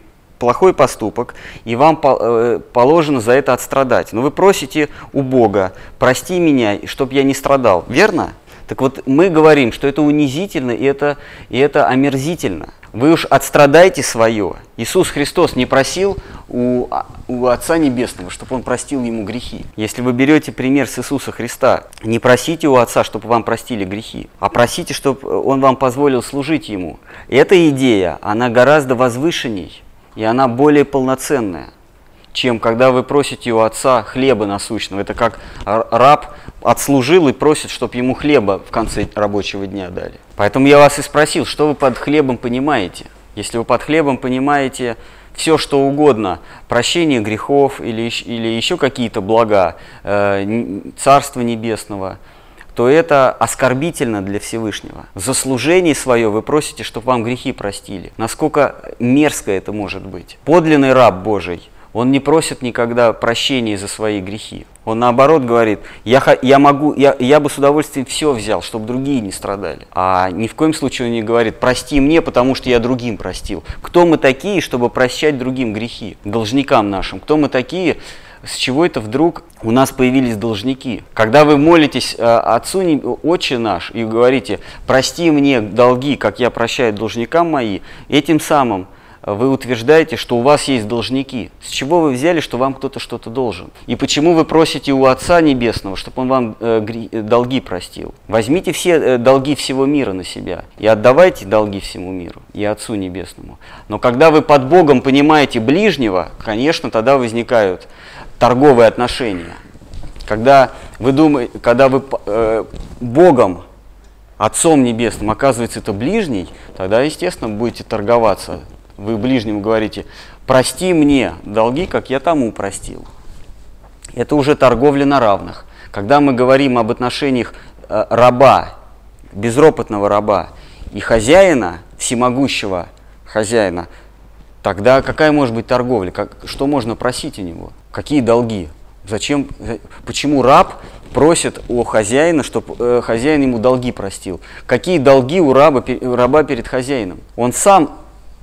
плохой поступок, и вам э, положено за это отстрадать. Но вы просите у Бога, прости меня, чтобы я не страдал. Верно? Так вот, мы говорим, что это унизительно и это, и это омерзительно. Вы уж отстрадайте свое. Иисус Христос не просил у, а- у Отца Небесного, чтобы Он простил ему грехи. Если вы берете пример с Иисуса Христа, не просите у Отца, чтобы вам простили грехи, а просите, чтобы Он вам позволил служить Ему. Эта идея, она гораздо возвышенней, и она более полноценная чем когда вы просите у отца хлеба насущного. Это как раб отслужил и просит, чтобы ему хлеба в конце рабочего дня дали. Поэтому я вас и спросил, что вы под хлебом понимаете? Если вы под хлебом понимаете все, что угодно, прощение грехов или, или еще какие-то блага, э, Царства Небесного, то это оскорбительно для Всевышнего. За служение свое вы просите, чтобы вам грехи простили. Насколько мерзко это может быть. Подлинный раб Божий, он не просит никогда прощения за свои грехи. Он наоборот говорит, я, я, могу, я, я бы с удовольствием все взял, чтобы другие не страдали. А ни в коем случае он не говорит, прости мне, потому что я другим простил. Кто мы такие, чтобы прощать другим грехи, должникам нашим? Кто мы такие, с чего это вдруг у нас появились должники? Когда вы молитесь э, Отцу Отче наш и говорите, прости мне долги, как я прощаю должникам мои, этим самым э, вы утверждаете, что у вас есть должники. С чего вы взяли, что вам кто-то что-то должен? И почему вы просите у Отца Небесного, чтобы Он вам э, долги простил? Возьмите все долги всего мира на себя и отдавайте долги всему миру и Отцу Небесному. Но когда вы под Богом понимаете ближнего, конечно, тогда возникают торговые отношения. Когда вы думаете, когда вы э, Богом, Отцом Небесным, оказывается это ближний, тогда, естественно, будете торговаться. Вы ближнему говорите, прости мне долги, как я тому простил. Это уже торговля на равных. Когда мы говорим об отношениях э, раба, безропотного раба и хозяина, всемогущего хозяина, тогда какая может быть торговля? Как, что можно просить у него? Какие долги? Зачем, почему раб просит у хозяина, чтобы э, хозяин ему долги простил? Какие долги у раба, раба перед хозяином? Он сам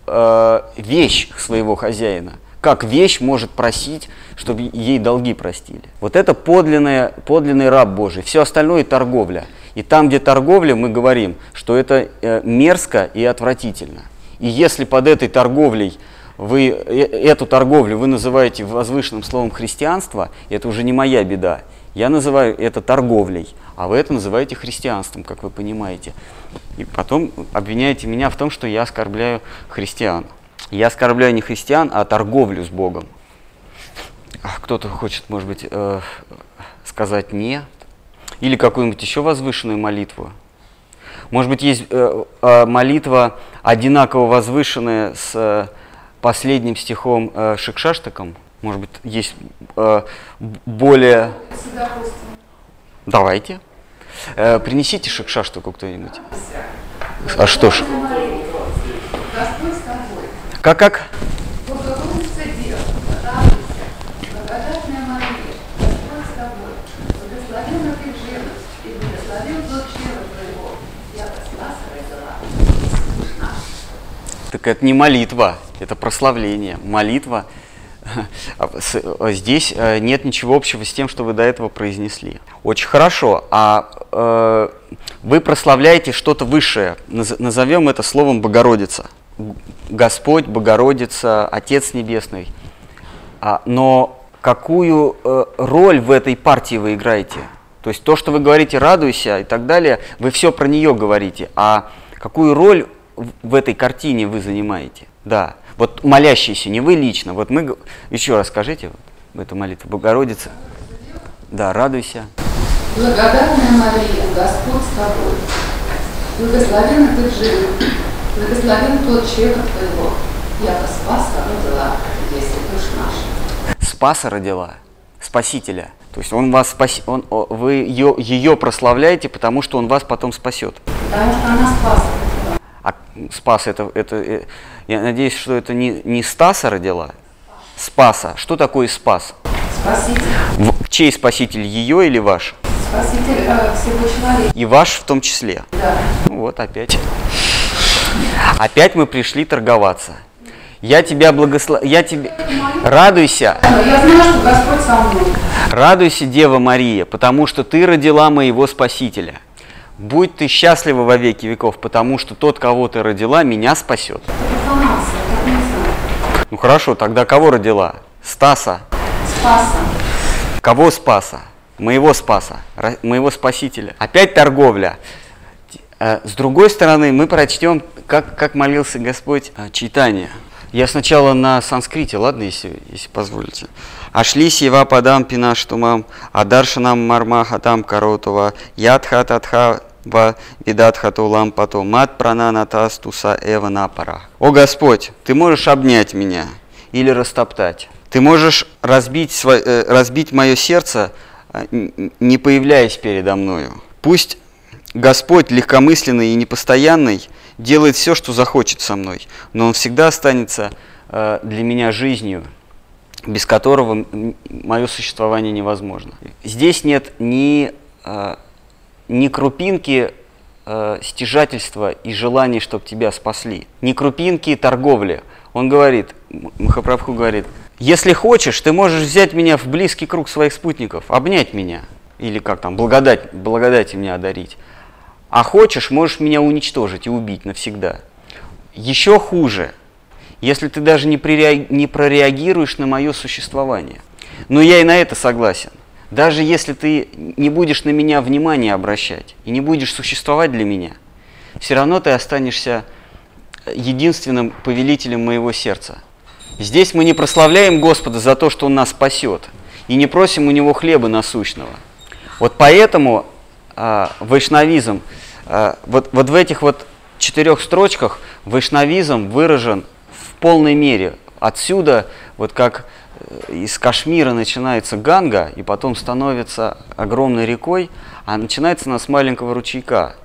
э, вещь своего хозяина. Как вещь может просить, чтобы ей долги простили? Вот это подлинный, подлинный раб Божий. Все остальное торговля. И там, где торговля, мы говорим, что это э, мерзко и отвратительно. И если под этой торговлей вы э, эту торговлю вы называете возвышенным словом христианство, это уже не моя беда. Я называю это торговлей, а вы это называете христианством, как вы понимаете. И потом обвиняете меня в том, что я оскорбляю христиан. Я оскорбляю не христиан, а торговлю с Богом. Кто-то хочет, может быть, э, сказать «не», или какую-нибудь еще возвышенную молитву. Может быть, есть э, молитва одинаково возвышенная с последним стихом э, Шикшаштаком. Может быть, есть э, более... Давайте. Э, принесите Шикшаштаку кто-нибудь. А что ж? Как-как? Так это не молитва, это прославление. Молитва. Здесь э, нет ничего общего с тем, что вы до этого произнесли. Очень хорошо. А э, вы прославляете что-то высшее. Назовем это словом Богородица. Господь, Богородица, Отец Небесный. А, но какую э, роль в этой партии вы играете? То есть то, что вы говорите «радуйся» и так далее, вы все про нее говорите. А какую роль в этой картине вы занимаете. Да, вот молящиеся, не вы лично. Вот мы, еще раз скажите вот, эту молитву Богородица. Да, радуйся. Благодарная Мария, Господь с тобой. Благословенна ты живы, благословен тот человек твоего, яко Спаса родила, если душ наш. Спаса родила, Спасителя. То есть он вас спас, он, вы ее, ее прославляете, потому что он вас потом спасет. Потому что она спаса а Спас это, это, э, я надеюсь, что это не, не Стаса родила, Спаса. Что такое Спас? Спаситель. В, чей спаситель, ее или ваш? Спаситель э, всего человека. И ваш в том числе? Да. Ну вот опять. Опять мы пришли торговаться. Я тебя благословляю. Я тебе... Радуйся. Я знаю, что Господь со мной. Радуйся, Дева Мария, потому что ты родила моего Спасителя. Будь ты счастлива во веки веков, потому что тот, кого ты родила, меня спасет. Ну хорошо, тогда кого родила? Стаса? Спаса. Кого Спаса? Моего Спаса, моего Спасителя. Опять торговля. Э, с другой стороны, мы прочтем, как, как молился Господь э, читание. Я сначала на санскрите, ладно, если, если позволите. Ашли сива падам пинаштумам, адаршанам мармахатам каротова, ядха татха Ва видатхатулам пато мат прананатастуса эва напара. О Господь, Ты можешь обнять меня или растоптать. Ты можешь разбить, свой, э, разбить мое сердце, э, не появляясь передо мною. Пусть Господь легкомысленный и непостоянный делает все, что захочет со мной, но Он всегда останется э, для меня жизнью, без которого мое существование невозможно. Здесь нет ни ни крупинки э, стяжательства и желания, чтобы тебя спасли, ни крупинки торговли. Он говорит, Махапрабху говорит, если хочешь, ты можешь взять меня в близкий круг своих спутников, обнять меня, или как там, благодать, благодать меня одарить. А хочешь, можешь меня уничтожить и убить навсегда. Еще хуже, если ты даже не прореагируешь на мое существование. Но я и на это согласен. Даже если ты не будешь на меня внимания обращать и не будешь существовать для меня, все равно ты останешься единственным повелителем моего сердца. Здесь мы не прославляем Господа за то, что Он нас спасет, и не просим у него хлеба насущного. Вот поэтому а, вайшнавизм, а, вот, вот в этих вот четырех строчках вайшнавизм выражен в полной мере. Отсюда, вот как э, из Кашмира начинается Ганга, и потом становится огромной рекой, а начинается она с маленького ручейка.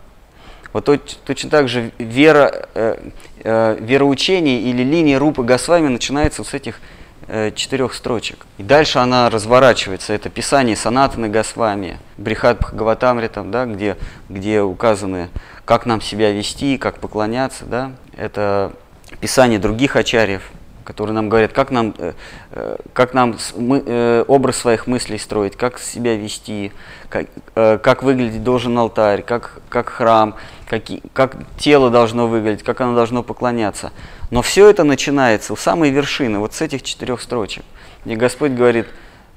Вот точно так же вера, э, э, вероучение или линия Рупы Госвами начинается с этих э, четырех строчек. И дальше она разворачивается. Это писание Санатаны Госвами, Брихат Бхагаватамритам, да, где, где указаны, как нам себя вести, как поклоняться. Да. Это писание других ачарьев, которые нам говорят, как нам, э, э, как нам мы, образ своих мыслей строить, как себя вести, как, как выглядеть должен алтарь, как, как храм, как, как тело должно выглядеть, как оно должно поклоняться. Но все это начинается у самой вершины, вот с этих четырех строчек, где Господь говорит,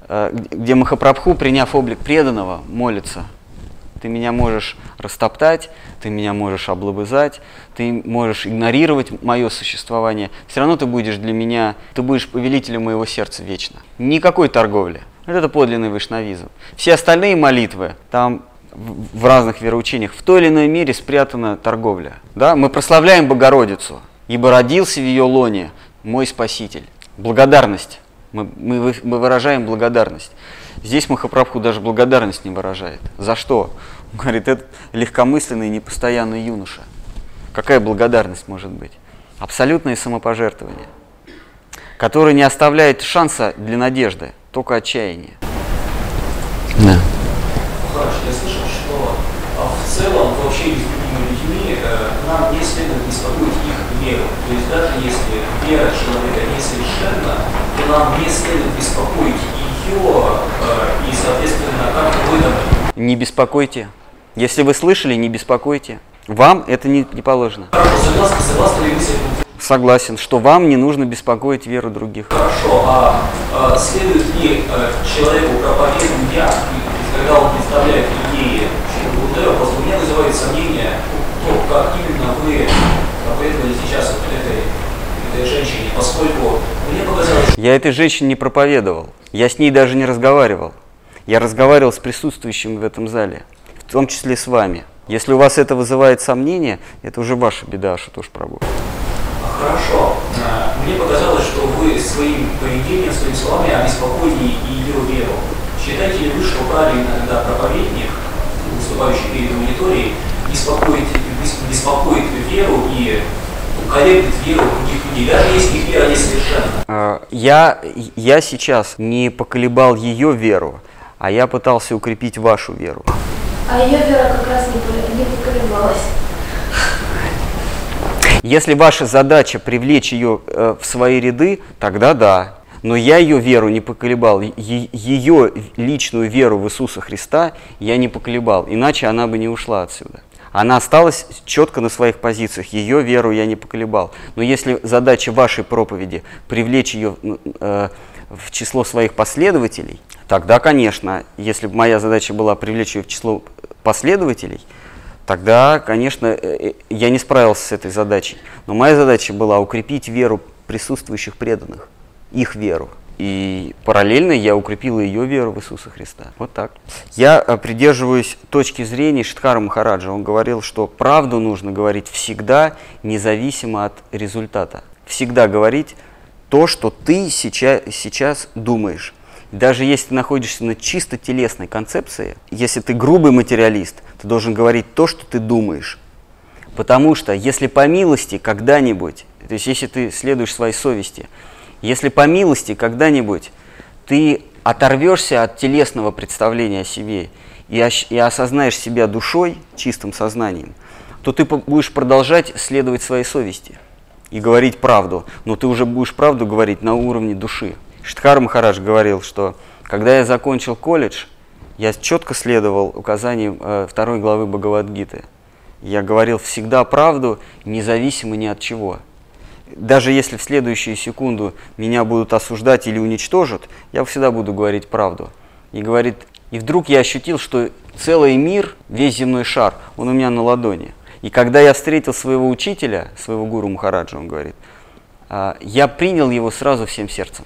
э, где Махапрабху, приняв облик преданного, молится. Ты меня можешь растоптать, ты меня можешь облобызать, ты можешь игнорировать мое существование. Все равно ты будешь для меня, ты будешь повелителем моего сердца вечно. Никакой торговли. Это подлинный вайшнавизм. Все остальные молитвы, там в разных вероучениях, в той или иной мере спрятана торговля. Да? Мы прославляем Богородицу, ибо родился в ее лоне мой Спаситель. Благодарность. Мы, мы, мы выражаем благодарность. Здесь Махапрабху даже благодарность не выражает. За что? Он говорит, это легкомысленный непостоянный юноша. Какая благодарность может быть? Абсолютное самопожертвование, которое не оставляет шанса для надежды, только отчаяние. Да. Хорошо, я слышал, что а, в целом в общении с другими людьми э, нам не следует беспокоить их веру. То есть даже если вера человека несовершенна, то нам не следует беспокоить ее э, и, соответственно, как в этом... Не беспокойте. Если вы слышали, не беспокойте. Вам это не, не положено. Хорошо, согласны, согласны ли вы с этим? Согласен, что вам не нужно беспокоить веру других. Хорошо, а, а следует ли а, человеку проповедуя, когда он представляет идеи Буддева, просто у меня вызывает сомнение, то, как именно вы проповедовали сейчас вот этой, этой женщине, поскольку. Я этой женщине не проповедовал, я с ней даже не разговаривал. Я разговаривал с присутствующими в этом зале, в том числе с вами. Если у вас это вызывает сомнения, это уже ваша беда, что тоже пробую. Хорошо. А, мне показалось, что вы своим поведением, своими словами обеспокоили ее веру. Считаете ли вы, что правильно, когда проповедник, выступающий перед аудиторией, беспокоит, беспокоит веру и колеблет веру других людей, даже если их вера несовершенна? А, я, я сейчас не поколебал ее веру, а я пытался укрепить вашу веру. А ее вера как раз не, не поколебалась. Если ваша задача привлечь ее э, в свои ряды, тогда да. Но я ее веру не поколебал, ее личную веру в Иисуса Христа я не поколебал, иначе она бы не ушла отсюда. Она осталась четко на своих позициях, ее веру я не поколебал. Но если задача вашей проповеди привлечь ее э, в число своих последователей, тогда, конечно, если бы моя задача была привлечь ее в число последователей, тогда, конечно, э, э, я не справился с этой задачей. Но моя задача была укрепить веру присутствующих преданных, их веру. И параллельно я укрепил ее веру в Иисуса Христа. Вот так. Я э, придерживаюсь точки зрения Шидхара Махараджа. Он говорил, что правду нужно говорить всегда, независимо от результата. Всегда говорить то, что ты сейчас, сейчас думаешь. Даже если ты находишься на чисто телесной концепции, если ты грубый материалист, ты должен говорить то, что ты думаешь. Потому что если по милости когда-нибудь, то есть если ты следуешь своей совести, если по милости когда-нибудь ты оторвешься от телесного представления о себе и, и осознаешь себя душой, чистым сознанием, то ты будешь продолжать следовать своей совести и говорить правду, но ты уже будешь правду говорить на уровне души. Штхар Махарадж говорил, что когда я закончил колледж, я четко следовал указаниям э, второй главы Бхагавадгиты. Я говорил всегда правду, независимо ни от чего. Даже если в следующую секунду меня будут осуждать или уничтожат, я всегда буду говорить правду. И говорит, и вдруг я ощутил, что целый мир, весь земной шар, он у меня на ладони. И когда я встретил своего учителя, своего гуру Махараджа, он говорит, «А, я принял его сразу всем сердцем.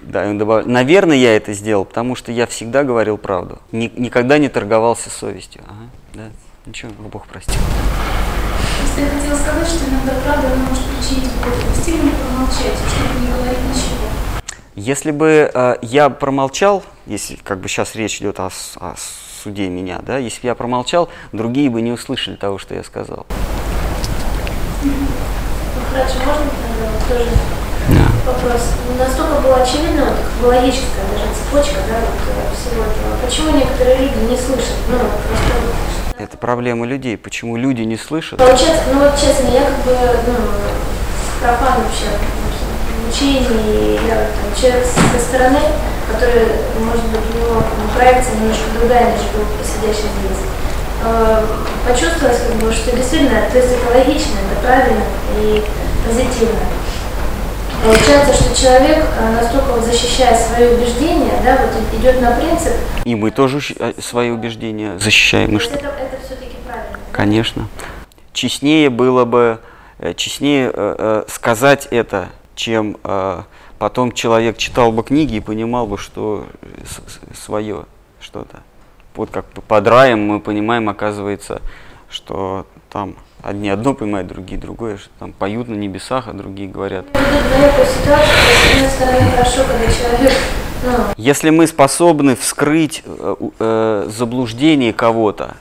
Да, он добавляет. Наверное, я это сделал, потому что я всегда говорил правду. Ни- никогда не торговался совестью. Ага, да. Ничего, Бог простил. Я хотела сказать, что иногда правда она может причинить боль. Стильно промолчать, чтобы не говорить ничего. Если бы э, я промолчал, если как бы сейчас речь идет о, о суде меня, да, если бы я промолчал, другие бы не услышали того, что я сказал. Ну, Хорошо, можно тогда вот тоже вопрос? Ну, Настолько было очевидно, вот, как логическая даже цепочка, да, вот, э, всего этого. Почему некоторые люди не слышат? Ну, просто Это проблема людей. Почему люди не слышат? Получается, ну вот честно, я как бы, ну, профан вообще в учении, я вот, там, человек со стороны, который, может быть, у него там, проекция немножко другая, нежели у сидящих здесь. Э, Почувствовалось, как бы, что действительно то есть это логично, это правильно и позитивно. Получается, что человек, э, настолько вот защищая свои убеждения, да, вот идет на принцип, И мы тоже э, свои убеждения защищаем. то И есть что? это, это все-таки правильно. Конечно. Честнее было бы, э, честнее сказать это, чем потом человек читал бы книги и понимал бы, что свое что-то. Вот как бы под раем мы понимаем, оказывается, что там одни одно понимают, другие другое, что там поют на небесах, а другие говорят. Ну, Если мы способны вскрыть э, э, заблуждение кого-то,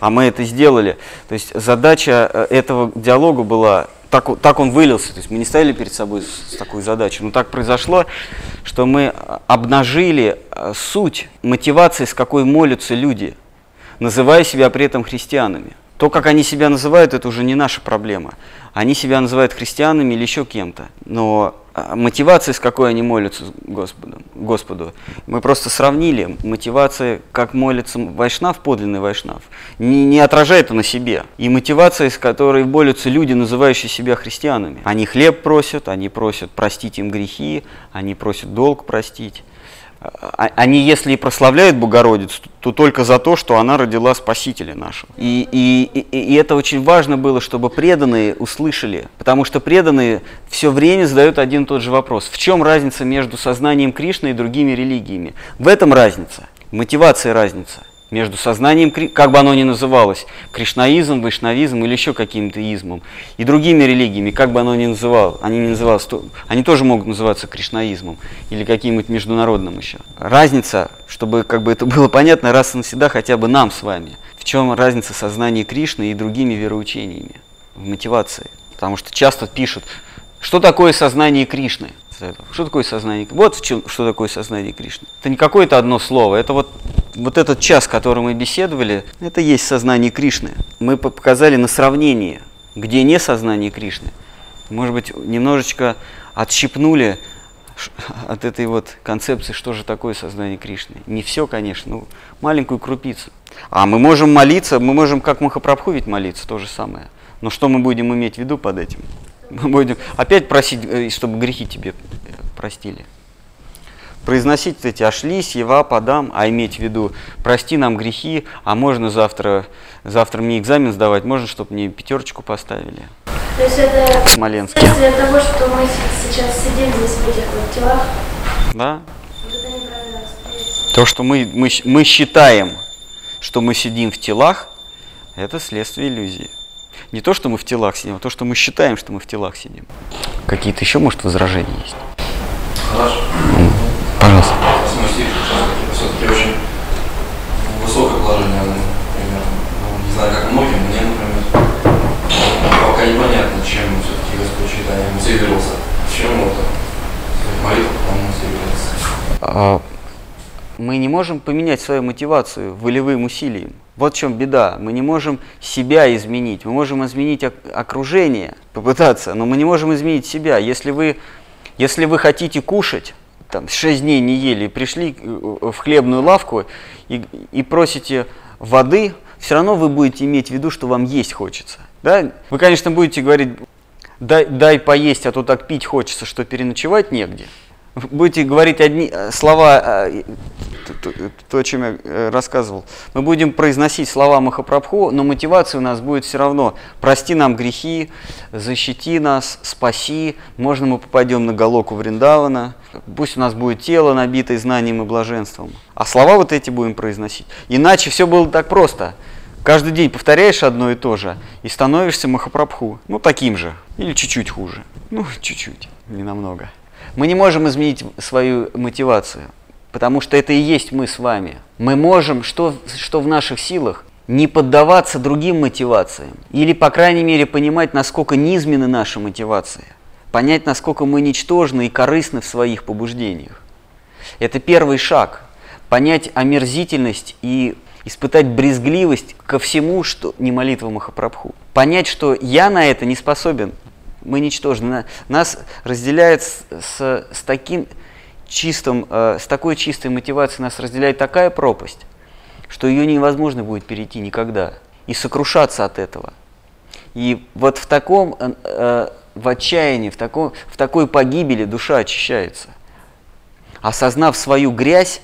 а мы это сделали, то есть задача э, этого диалога была, так, так он вылился, то есть мы не ставили перед собой с, такой задачей, но так произошло, что мы обнажили суть мотивации, с какой молятся люди, называя себя при этом христианами. То, как они себя называют, это уже не наша проблема. Они себя называют христианами или еще кем-то. Но а, мотивация, с какой они молятся Господу, Господу, мы просто сравнили. Мотивация, как молится Вайшнав, подлинный Вайшнав, не, не отражает на себе. И мотивация, с которой молятся люди, называющие себя христианами. Они хлеб просят, они просят простить им грехи, они просят долг простить. А- Они, если и прославляют Богородицу, то только за то, что она родила Спасителя нашего. И, и, и, и это очень важно было, чтобы преданные услышали, потому что преданные все время задают один и тот же вопрос. В чем разница между сознанием Кришны и другими религиями? В этом разница, мотивация разница между сознанием, как бы оно ни называлось, кришнаизм, вайшнавизм или еще каким-то измом, и другими религиями, как бы оно ни называлось, они, не называлось, то- они тоже могут называться кришнаизмом или каким-нибудь международным еще. Разница, чтобы как бы это было понятно раз и навсегда хотя бы нам с вами, в чем разница сознания Кришны и другими вероучениями в мотивации. Потому что часто пишут, что такое сознание Кришны? Что такое сознание? Вот в чем, что такое сознание Кришны. Это не какое-то одно слово, это вот, вот этот час, который мы беседовали, это есть сознание Кришны. Мы по- показали на сравнении, где не сознание Кришны. Может быть, немножечко отщипнули от этой вот концепции, что же такое сознание Кришны. Не все, конечно, ну, маленькую крупицу. А мы можем молиться, мы можем как Махапрабху ведь молиться, то же самое. Но что мы будем иметь в виду под этим? Мы будем опять просить, э, чтобы грехи тебе э, простили. Произносить эти «ашлись», «ева», «подам», а иметь в виду «прости нам грехи», а можно завтра, завтра мне экзамен сдавать, можно, чтобы мне пятерочку поставили то есть это Смоленске. следствие того, что мы сейчас сидим здесь в этих вот телах, Да? То, что мы, мы, мы считаем, что мы сидим в телах, это следствие иллюзии. Не то, что мы в телах сидим, а то, что мы считаем, что мы в телах сидим. Какие-то еще, может, возражения есть? Хорошо. Пожалуйста. Все-таки очень высокое положение, например. Ну, не знаю, как многим, мне, например, пока непонятно, чем все-таки Господь читание мотивировался. Чем вот молитва, по-моему, мотивировался. А, Мы не можем поменять свою мотивацию волевым усилием. Вот в чем беда. Мы не можем себя изменить. Мы можем изменить ок- окружение, попытаться, но мы не можем изменить себя. Если вы, если вы хотите кушать, там, 6 дней не ели, пришли э, в хлебную лавку и, и просите воды, все равно вы будете иметь в виду, что вам есть хочется. Да? Вы, конечно, будете говорить, дай, дай поесть, а то так пить хочется, что переночевать негде. будете говорить одни э, слова, э, то, о чем я э, рассказывал. Мы будем произносить слова Махапрабху, но мотивация у нас будет все равно. Прости нам грехи, защити нас, спаси. Можно мы попадем на Галоку Вриндавана. Пусть у нас будет тело, набитое знанием и блаженством. А слова вот эти будем произносить. Иначе все было так просто. Каждый день повторяешь одно и то же и становишься Махапрабху. Ну, таким же. Или чуть-чуть хуже. Ну, чуть-чуть, не намного. Мы не можем изменить свою мотивацию, потому что это и есть мы с вами. Мы можем, что, что в наших силах, не поддаваться другим мотивациям. Или, по крайней мере, понимать, насколько низменны наши мотивации. Понять, насколько мы ничтожны и корыстны в своих побуждениях. Это первый шаг. Понять омерзительность и испытать брезгливость ко всему, что не молитва Махапрабху. Понять, что я на это не способен, мы ничтожны. Нас разделяет с, с, с таким чистым, э, с такой чистой мотивацией нас разделяет такая пропасть, что ее невозможно будет перейти никогда. И сокрушаться от этого. И вот в таком, э, э в отчаянии, в, таком, в такой погибели душа очищается. Осознав свою грязь,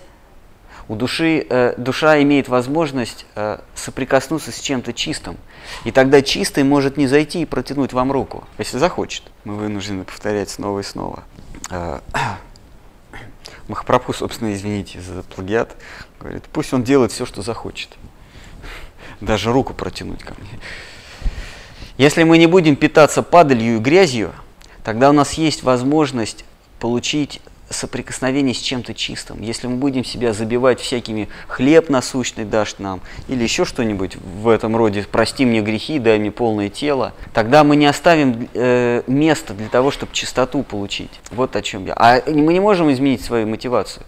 у души, э, душа имеет возможность э, соприкоснуться с чем-то чистым. И тогда чистый может не зайти и протянуть вам руку, если захочет. Мы вынуждены повторять снова и снова. Э, Махапрабху, собственно, извините за плагиат, говорит, пусть он делает все, что захочет. Даже руку протянуть ко мне. Если мы не будем питаться падалью и грязью, тогда у нас есть возможность получить соприкосновение с чем-то чистым. Если мы будем себя забивать всякими хлеб насущный дашь нам, или еще что-нибудь в этом роде, прости мне грехи, дай мне полное тело, тогда мы не оставим э, места для того, чтобы чистоту получить. Вот о чем я. А мы не можем изменить свою мотивацию.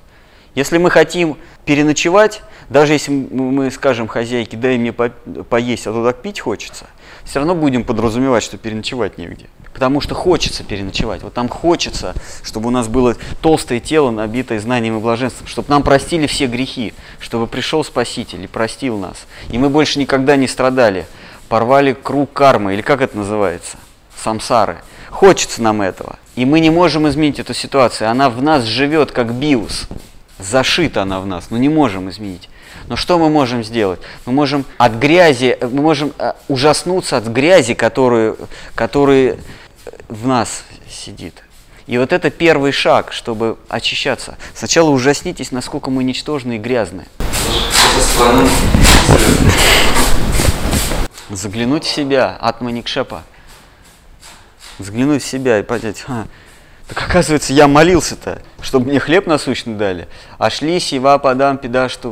Если мы хотим переночевать, даже если мы скажем хозяйке, дай мне по поесть, а то так пить хочется, все равно будем подразумевать, что переночевать негде потому что хочется переночевать. Вот там хочется, чтобы у нас было толстое тело, набитое знанием и блаженством, чтобы нам простили все грехи, чтобы пришел Спаситель и простил нас. И мы больше никогда не страдали, порвали круг кармы, или как это называется, самсары. Хочется нам этого. И мы не можем изменить эту ситуацию. Она в нас живет, как биус. Зашита она в нас, но не можем изменить. Но что мы можем сделать? Мы можем от грязи, мы можем э, ужаснуться от грязи, которую, которую в нас сидит. И вот это первый шаг, чтобы очищаться. Сначала ужаснитесь, насколько мы ничтожны и грязны. Заглянуть в себя, атманикшепа. Заглянуть в себя и понять, а, так оказывается, я молился-то, чтобы мне хлеб насущный дали. А шли сива подам, педа, что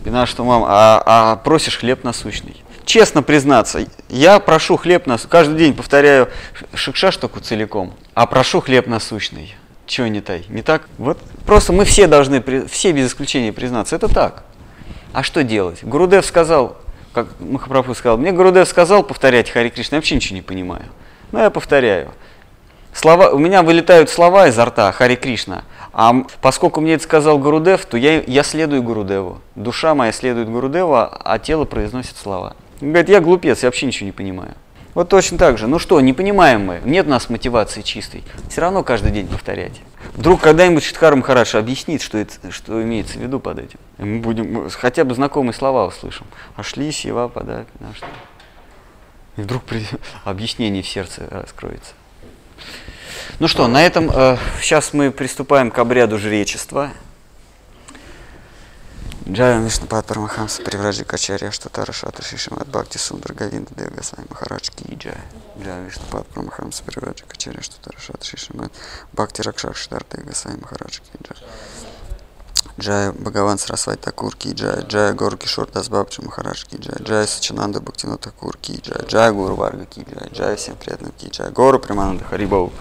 пина, что мам, а, а просишь хлеб насущный честно признаться, я прошу хлеб нас, каждый день повторяю шикша штуку целиком, а прошу хлеб насущный. Чего не тай? Не так? Вот просто мы все должны, все без исключения признаться, это так. А что делать? Гурудев сказал, как Махапрабху сказал, мне Гурудев сказал повторять Хари Кришна, я вообще ничего не понимаю. Но я повторяю. Слова, у меня вылетают слова изо рта Хари Кришна, а поскольку мне это сказал Гурудев, то я, я следую Гурудеву. Душа моя следует Гурудеву, а тело произносит слова. Говорит, я глупец, я вообще ничего не понимаю. Вот точно так же. Ну что, не понимаем мы, нет у нас мотивации чистой. Все равно каждый день повторять. Вдруг когда-нибудь Шитхарам Хараш объяснит, что, это, что имеется в виду под этим. И мы будем хотя бы знакомые слова услышим. А шли сива подать на что. И вдруг при... объяснение в сердце раскроется. Ну что, на этом э, сейчас мы приступаем к обряду жречества. Джая Вишнапад Парамахамса Привраджи Качарья Штатара Шатра Шишимат Бхакти Сундра Гавинда Дева Госвами Махарадж Ки Джая. Джая Вишнапад Парамахамса Привраджи Качарья Штатара Шатра Шишимат Бхакти Ракшар Штар Дева Госвами Махарадж Ки Джая. Джая Бхагаван Сарасвати Такур Ки Джая. Джая Гор Кишор Дас Бабджи Махарадж Ки Джая. Джая Сачананда Бхактино Такур Ки Джая. Джая Гуру Варга Ки Джая. Джая всем преданным Ки Джая. Гору Примананда Харибоу.